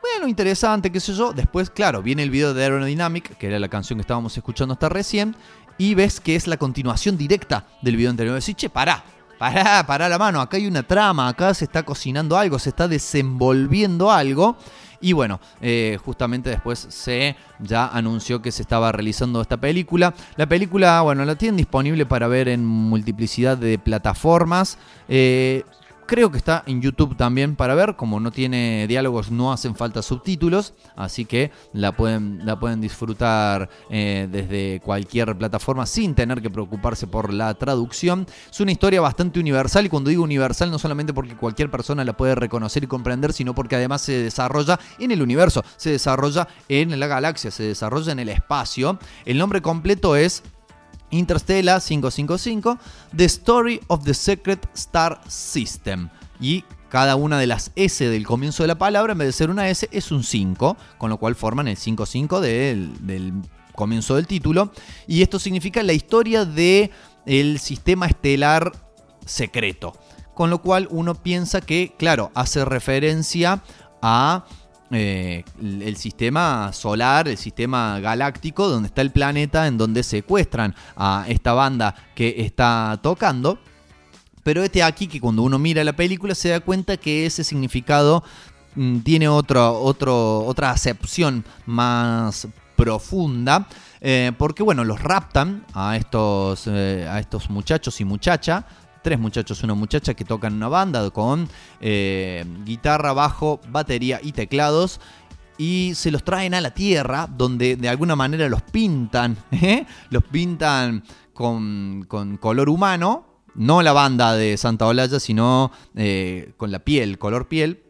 bueno, interesante, qué sé yo. Después, claro, viene el video de Aerodynamic, que era la canción que estábamos escuchando hasta recién, y ves que es la continuación directa del video anterior. Decís, che, pará, pará, pará la mano, acá hay una trama, acá se está cocinando algo, se está desenvolviendo algo. Y bueno, eh, justamente después se ya anunció que se estaba realizando esta película. La película, bueno, la tienen disponible para ver en multiplicidad de plataformas. Eh, Creo que está en YouTube también para ver, como no tiene diálogos no hacen falta subtítulos, así que la pueden, disfrutar eh, desde cualquier plataforma sin tener que preocuparse por la traducción. Es una historia bastante universal y cuando digo universal no solamente porque cualquier persona la puede reconocer y comprender, sino porque además se desarrolla en el universo, se desarrolla en la galaxia, se desarrolla en el espacio. El nombre completo es Interstellar 555, The Story of the Secret Star System. Y cada una de las S del comienzo de la palabra, en vez de ser una S, es un 5, con lo cual forman el 55 del, del comienzo del título. Y esto significa la historia de el sistema estelar secreto. Con lo cual uno piensa que, claro, hace referencia a eh, el sistema solar, el sistema galáctico, donde está el planeta, en donde secuestran a esta banda que está tocando. Pero este aquí que cuando uno mira la película se da cuenta que ese significado mm, tiene otro, otro, otra acepción más profunda. eh, porque bueno, los raptan a estos, eh, a estos muchachos y muchacha tres muchachos, una muchacha que tocan una banda con eh, guitarra, bajo, batería y teclados. Y se los traen a la Tierra, donde de alguna manera los pintan, ¿eh? los pintan con, con color humano, no la banda de Santa Olalla, sino eh, con la piel, color piel,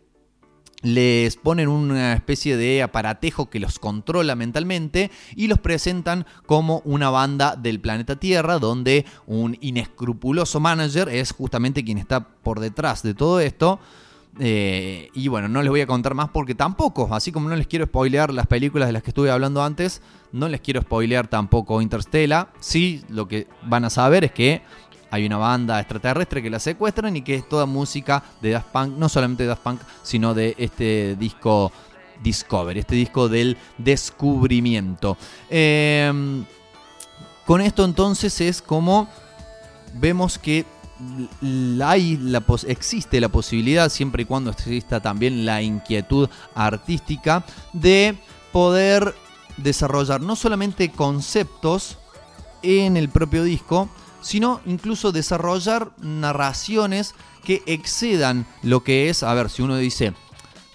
les ponen una especie de aparatejo que los controla mentalmente y los presentan como una banda del planeta Tierra donde un inescrupuloso manager es justamente quien está por detrás de todo esto. Eh, y bueno, no les voy a contar más porque tampoco, así como no les quiero spoilear las películas de las que estuve hablando antes, no les quiero spoilear tampoco Interstellar. Sí, lo que van a saber es que hay una banda extraterrestre que la secuestran y que es toda música de Daft Punk, no solamente de Daft Punk, sino de este disco Discovery, este disco del descubrimiento. Eh, con esto entonces es como vemos que hay existe la posibilidad, siempre y cuando exista también la inquietud artística, de poder desarrollar no solamente conceptos en el propio disco, sino incluso desarrollar narraciones que excedan lo que es, a ver, si uno dice,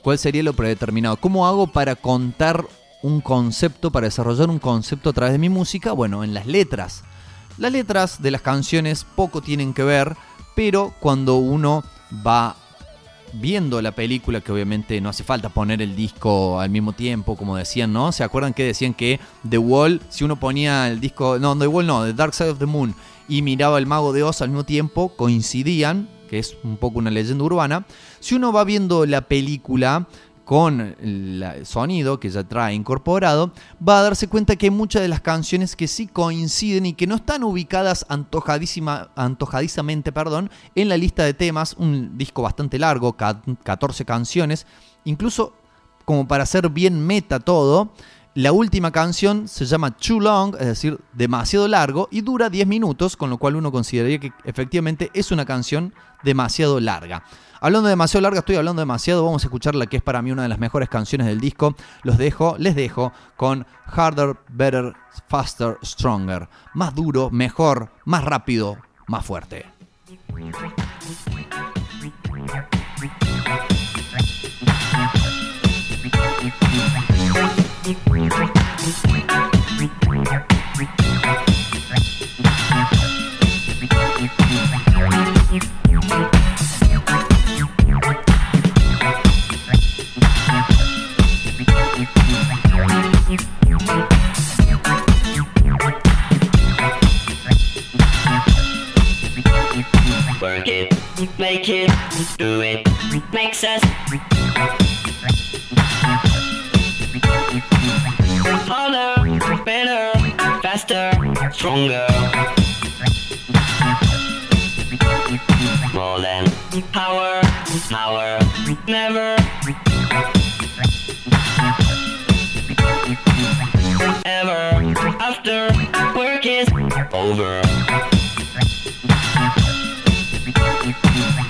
¿cuál sería lo predeterminado? ¿Cómo hago para contar un concepto, para desarrollar un concepto a través de mi música? Bueno, en las letras. Las letras de las canciones poco tienen que ver, pero cuando uno va viendo la película, que obviamente no hace falta poner el disco al mismo tiempo, como decían, ¿no? ¿Se acuerdan que decían que The Wall, si uno ponía el disco, no, The Wall no, The Dark Side of the Moon, y miraba el Mago de Oz al mismo tiempo, coincidían, que es un poco una leyenda urbana. Si uno va viendo la película con el sonido que ya trae incorporado, va a darse cuenta que hay muchas de las canciones que sí coinciden y que no están ubicadas antojadísima, antojadizamente perdón, en la lista de temas, un disco bastante largo, ca- 14 canciones, incluso como para hacer bien meta todo, la última canción se llama Too Long, es decir, demasiado largo, y dura 10 minutos, con lo cual uno consideraría que efectivamente es una canción demasiado larga. Hablando de demasiado larga, estoy hablando demasiado, vamos a escuchar la que es para mí una de las mejores canciones del disco. Los dejo, les dejo con Harder, Better, Faster, Stronger. Más duro, mejor, más rápido, más fuerte. do it makes us harder, better, faster, stronger. More than power, power, never. Ever after work is over.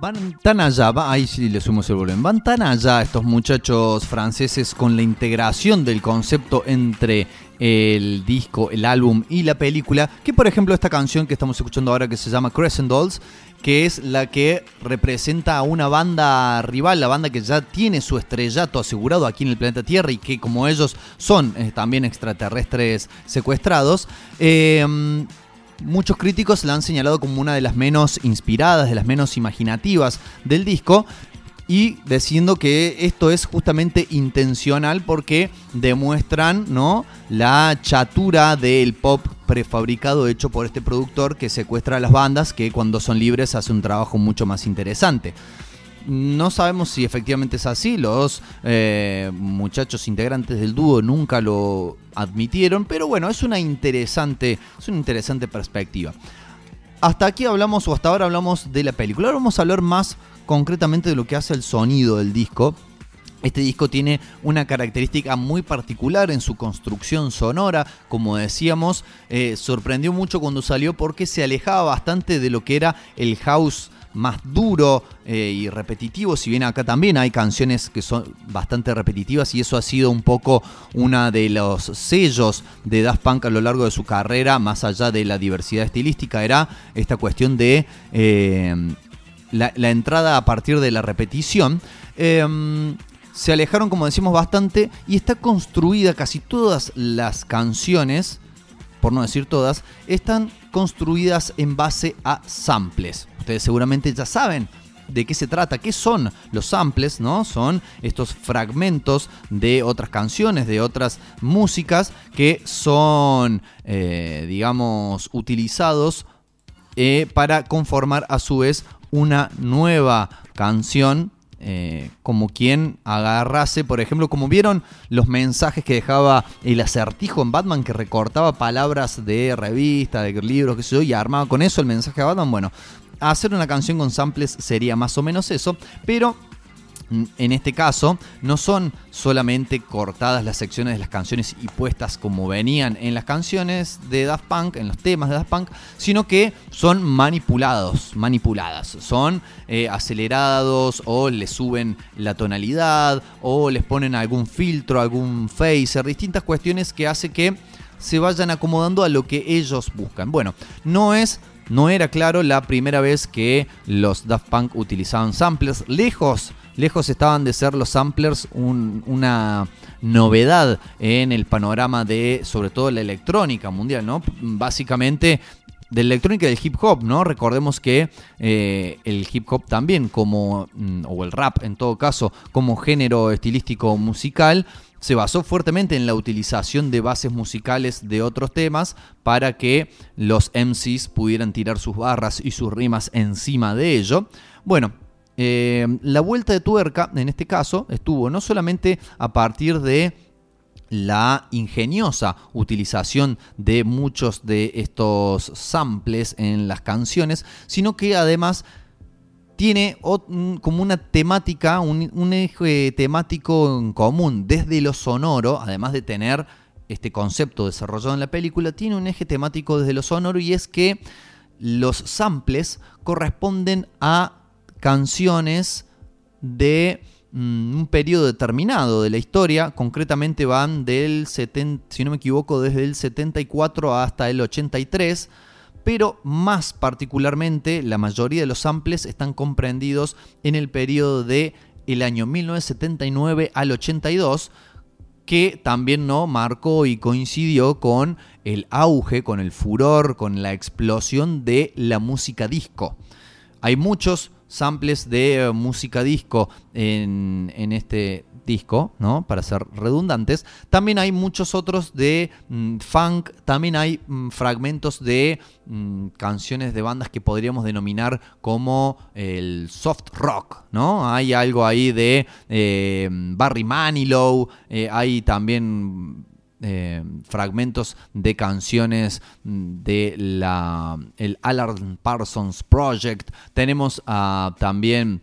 Van tan allá, va, ahí sí le sumo el volumen, van tan allá estos muchachos franceses con la integración del concepto entre el disco, el álbum y la película, que por ejemplo esta canción que estamos escuchando ahora que se llama Crescent Dolls, que es la que representa a una banda rival, la banda que ya tiene su estrellato asegurado aquí en el planeta Tierra y que como ellos son eh, también extraterrestres secuestrados, eh, muchos críticos la han señalado como una de las menos inspiradas, de las menos imaginativas del disco. Y diciendo que esto es justamente intencional porque demuestran ¿no? la chatura del pop prefabricado hecho por este productor que secuestra a las bandas que cuando son libres hace un trabajo mucho más interesante. No sabemos si efectivamente es así, los eh, muchachos integrantes del dúo nunca lo admitieron, pero bueno, es una interesante, es una interesante perspectiva. Hasta aquí hablamos, o hasta ahora hablamos de la película. Ahora vamos a hablar más concretamente de lo que hace el sonido del disco. Este disco tiene una característica muy particular en su construcción sonora, como decíamos, eh, sorprendió mucho cuando salió porque se alejaba bastante de lo que era el house más duro eh, y repetitivo, si bien acá también hay canciones que son bastante repetitivas y eso ha sido un poco una de los sellos de Daft Punk a lo largo de su carrera, más allá de la diversidad estilística, era esta cuestión de eh, la, entrada a partir de la repetición. Eh, se alejaron, como decimos, bastante y está construida casi todas las canciones, por no decir todas, están construidas en base a samples. Ustedes seguramente ya saben de qué se trata, qué son los samples, ¿no? Son estos fragmentos de otras canciones, de otras músicas que son, eh, digamos, utilizados eh, para conformar a su vez una nueva canción. Eh, como quien agarrase, por ejemplo, como vieron los mensajes que dejaba el acertijo en Batman, que recortaba palabras de revista, de libros, qué sé yo, y armaba con eso el mensaje de Batman. Bueno, hacer una canción con samples sería más o menos eso, pero en este caso no son solamente cortadas las secciones de las canciones y puestas como venían en las canciones de Daft Punk, en los temas de Daft Punk, sino que son manipulados, manipuladas, son eh, acelerados o le suben la tonalidad o les ponen algún filtro, algún phaser, distintas cuestiones que hace que se vayan acomodando a lo que ellos buscan. Bueno, no es no era claro la primera vez que los Daft Punk utilizaban samplers. Lejos, lejos estaban de ser los samplers un- una novedad en el panorama de, sobre todo, la electrónica mundial, ¿no? Básicamente de la electrónica y del hip hop, ¿no? Recordemos que eh, el hip hop también como, mm, o el rap en todo caso, como género estilístico musical, se basó fuertemente en la utilización de bases musicales de otros temas para que los MCs pudieran tirar sus barras y sus rimas encima de ello. Bueno, eh, la vuelta de tuerca en este caso estuvo no solamente a partir de la ingeniosa utilización de muchos de estos samples en las canciones, sino que además tiene como una temática, un, un eje temático en común. Desde lo sonoro, además de tener este concepto desarrollado en la película, tiene un eje temático desde lo sonoro y es que los samples corresponden a canciones de mm, un periodo determinado de la historia, concretamente van del 70, si no me equivoco, desde el 74 hasta el 83, pero más particularmente la mayoría de los samples están comprendidos en el periodo de el año 1979 al 82, que también no marcó y coincidió con el auge, con el furor, con la explosión de la música disco. Hay muchos samples de eh, música disco en, en este disco, ¿no? Para ser redundantes. También hay muchos otros de mm, funk, también hay mm, fragmentos de mm, canciones de bandas que podríamos denominar como el soft rock, ¿no? Hay algo ahí de eh, Barry Manilow, eh, hay también eh, fragmentos de canciones de la el Alan Parsons Project. Tenemos ah, también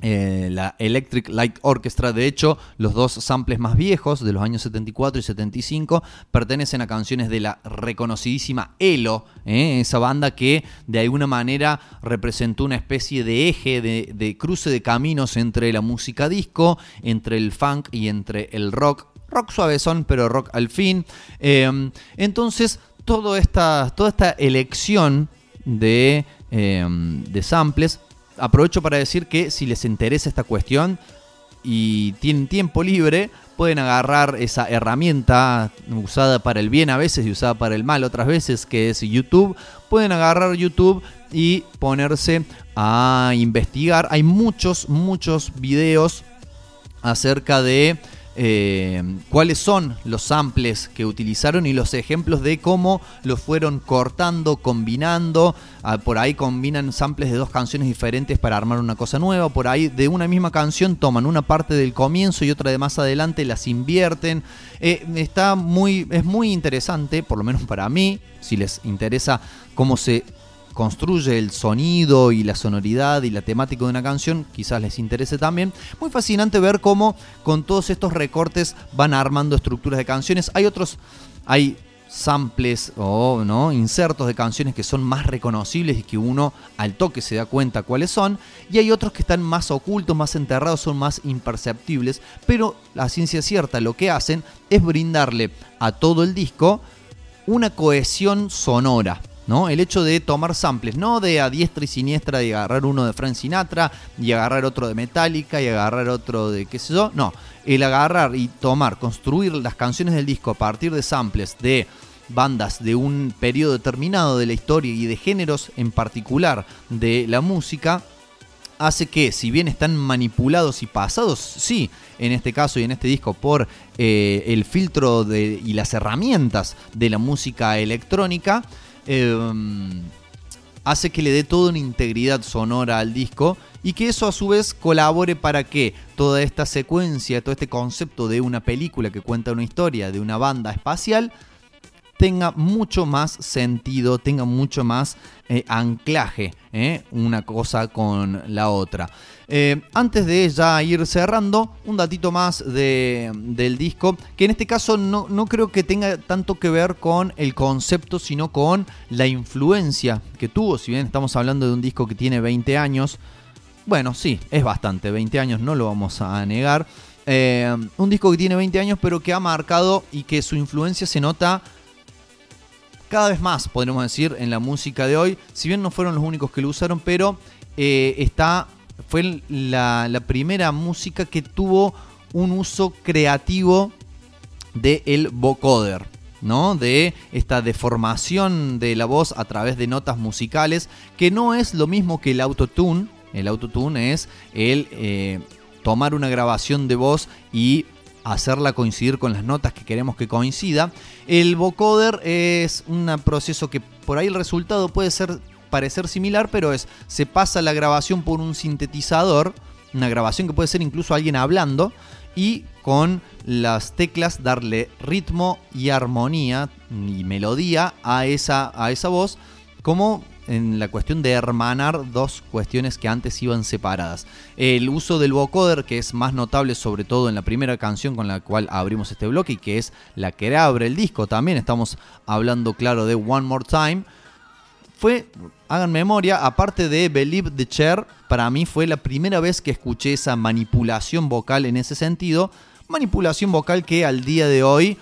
eh, la Electric Light Orchestra. De hecho, los dos samples más viejos de los años 74 y 75 pertenecen a canciones de la reconocidísima Elo, ¿eh? esa banda que de alguna manera representó una especie de eje, de cruce de caminos entre la música disco, entre el funk y entre el rock. Rock suavezón, pero rock al fin. Eh, entonces, todo esta, toda esta elección de, eh, de samples aprovecho para decir que si les interesa esta cuestión y tienen tiempo libre, pueden agarrar esa herramienta usada para el bien a veces y usada para el mal otras veces, que es YouTube. Pueden agarrar YouTube y ponerse a investigar. Hay muchos, muchos videos acerca de eh, cuáles son los samples que utilizaron y los ejemplos de cómo los fueron cortando, combinando. Ah, por ahí combinan samples de dos canciones diferentes para armar una cosa nueva. Por ahí de una misma canción toman una parte del comienzo y otra de más adelante, las invierten. Eh, está muy, es muy interesante, por lo menos para mí, si les interesa cómo se construye el sonido y la sonoridad y la temática de una canción, quizás les interese también. Muy fascinante ver cómo con todos estos recortes van armando estructuras de canciones. Hay otros, hay samples o no insertos de canciones que son más reconocibles y que uno al toque se da cuenta cuáles son y hay otros que están más ocultos, más enterrados, son más imperceptibles, pero la ciencia cierta lo que hacen es brindarle a todo el disco una cohesión sonora. ¿No? El hecho de tomar samples, no de a diestra y siniestra y agarrar uno de Frank Sinatra y agarrar otro de Metallica y agarrar otro de qué sé yo, no. El agarrar y tomar, construir las canciones del disco a partir de samples de bandas de un periodo determinado de la historia y de géneros en particular de la música, hace que, si bien están manipulados y pasados, sí, en este caso y en este disco, por eh, el filtro de, y las herramientas de la música electrónica, eh, hace que le dé toda una integridad sonora al disco y que eso a su vez colabore para que toda esta secuencia, todo este concepto de una película que cuenta una historia de una banda espacial tenga mucho más sentido, tenga mucho más eh, anclaje ¿eh? una cosa con la otra. Eh, antes de ya ir cerrando, un datito más de- del disco, que en este caso no, no creo que tenga tanto que ver con el concepto, sino con la influencia que tuvo, si bien estamos hablando de un disco que tiene 20 años, bueno, sí, es bastante, 20 años no lo vamos a negar. Un disco que tiene 20 años pero que ha marcado y que su influencia se nota cada vez más, podríamos decir, en la música de hoy. Si bien no fueron los únicos que lo usaron, pero eh, está, fue la, primera música que tuvo un uso creativo del vocoder, ¿no? De esta deformación de la voz a través de notas musicales, que no es lo mismo que el autotune. El autotune es el eh, tomar una grabación de voz y hacerla coincidir con las notas que queremos que coincida. El vocoder es un proceso que por ahí el resultado puede ser parecer similar, pero es se pasa la grabación por un sintetizador, una grabación que puede ser incluso alguien hablando y con las teclas darle ritmo y armonía y melodía a esa, a esa voz, como en la cuestión de hermanar dos cuestiones que antes iban separadas. El uso del vocoder, que es más notable sobre todo en la primera canción con la cual abrimos este bloque y que es la que abre el disco, también estamos hablando claro de One More Time, fue, hagan memoria, aparte de Believe the Chair, para mí fue la primera vez que escuché esa manipulación vocal en ese sentido. Manipulación vocal que al día de hoy,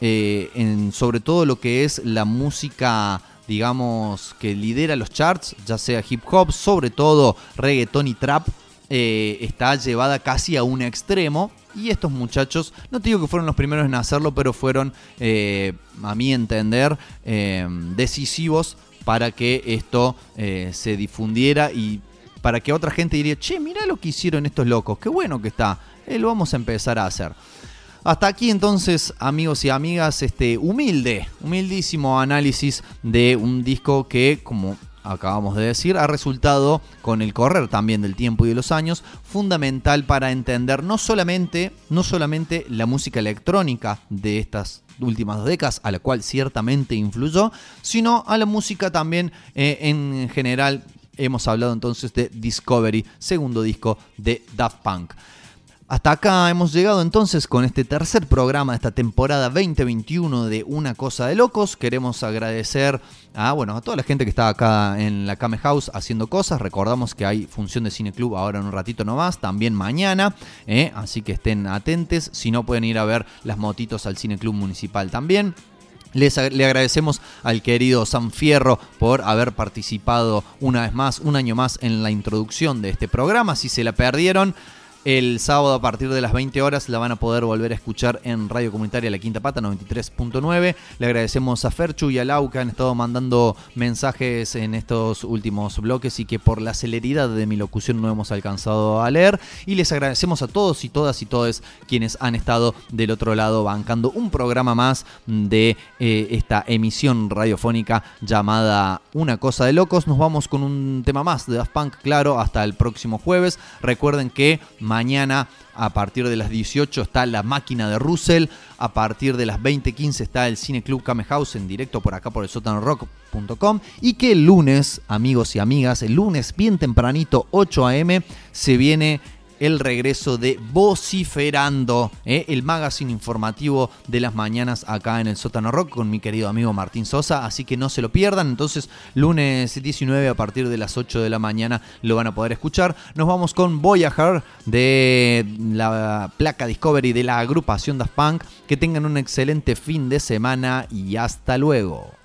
eh, sobre todo lo que es la música, digamos, que lidera los charts, ya sea hip hop, sobre todo reggaeton y trap, eh, está llevada casi a un extremo. Y estos muchachos, no te digo que fueron los primeros en hacerlo, pero fueron, eh, a mi entender, eh, decisivos para que esto se difundiera y para que otra gente diría, che, mira lo que hicieron estos locos, qué bueno que está, lo vamos a empezar a hacer. Hasta aquí entonces, amigos y amigas, este humilde, humildísimo análisis de un disco que, como acabamos de decir, ha resultado, con el correr también del tiempo y de los años, fundamental para entender no solamente, no solamente la música electrónica de estas últimas décadas, a la cual ciertamente influyó, sino a la música también eh, en general. Hemos hablado entonces de Discovery, segundo disco de Daft Punk. Hasta acá hemos llegado entonces con este tercer programa de esta temporada 2021 de Una Cosa de Locos. Queremos agradecer a, bueno, a toda la gente que está acá en la Came House haciendo cosas. Recordamos que hay función de Cine Club ahora en un ratito nomás, también mañana. ¿eh? Así que estén atentes. Si no, pueden ir a ver las motitos al Cine Club Municipal también. Les, le agradecemos al querido San Fierro por haber participado una vez más, un año más en la introducción de este programa. Si se la perdieron, el sábado a partir de las 20 horas la van a poder volver a escuchar en Radio Comunitaria La Quinta Pata 93.9. Le agradecemos a Ferchu y a Lau que han estado mandando mensajes en estos últimos bloques y que por la celeridad de mi locución no hemos alcanzado a leer. Y les agradecemos a todos y todas y todos quienes han estado del otro lado bancando un programa más de eh, esta emisión radiofónica llamada Una Cosa de Locos. Nos vamos con un tema más de Daft Punk, claro, hasta el próximo jueves. Recuerden que mañana a partir de las 18 está la máquina de Russell. A partir de las 20.15 está el Cine Club Kame House en directo por acá por el sótanorock.com. Y que el lunes, amigos y amigas, el lunes bien tempranito, 8 a.m., se viene el regreso de Vociferando, ¿eh? el magazine informativo de las mañanas acá en el sótano rock con mi querido amigo Martín Sosa, así que no se lo pierdan, entonces lunes 19 a partir de las 8 de la mañana lo van a poder escuchar. Nos vamos con Voyager de la placa Discovery de la agrupación Daft Punk, que tengan un excelente fin de semana y hasta luego.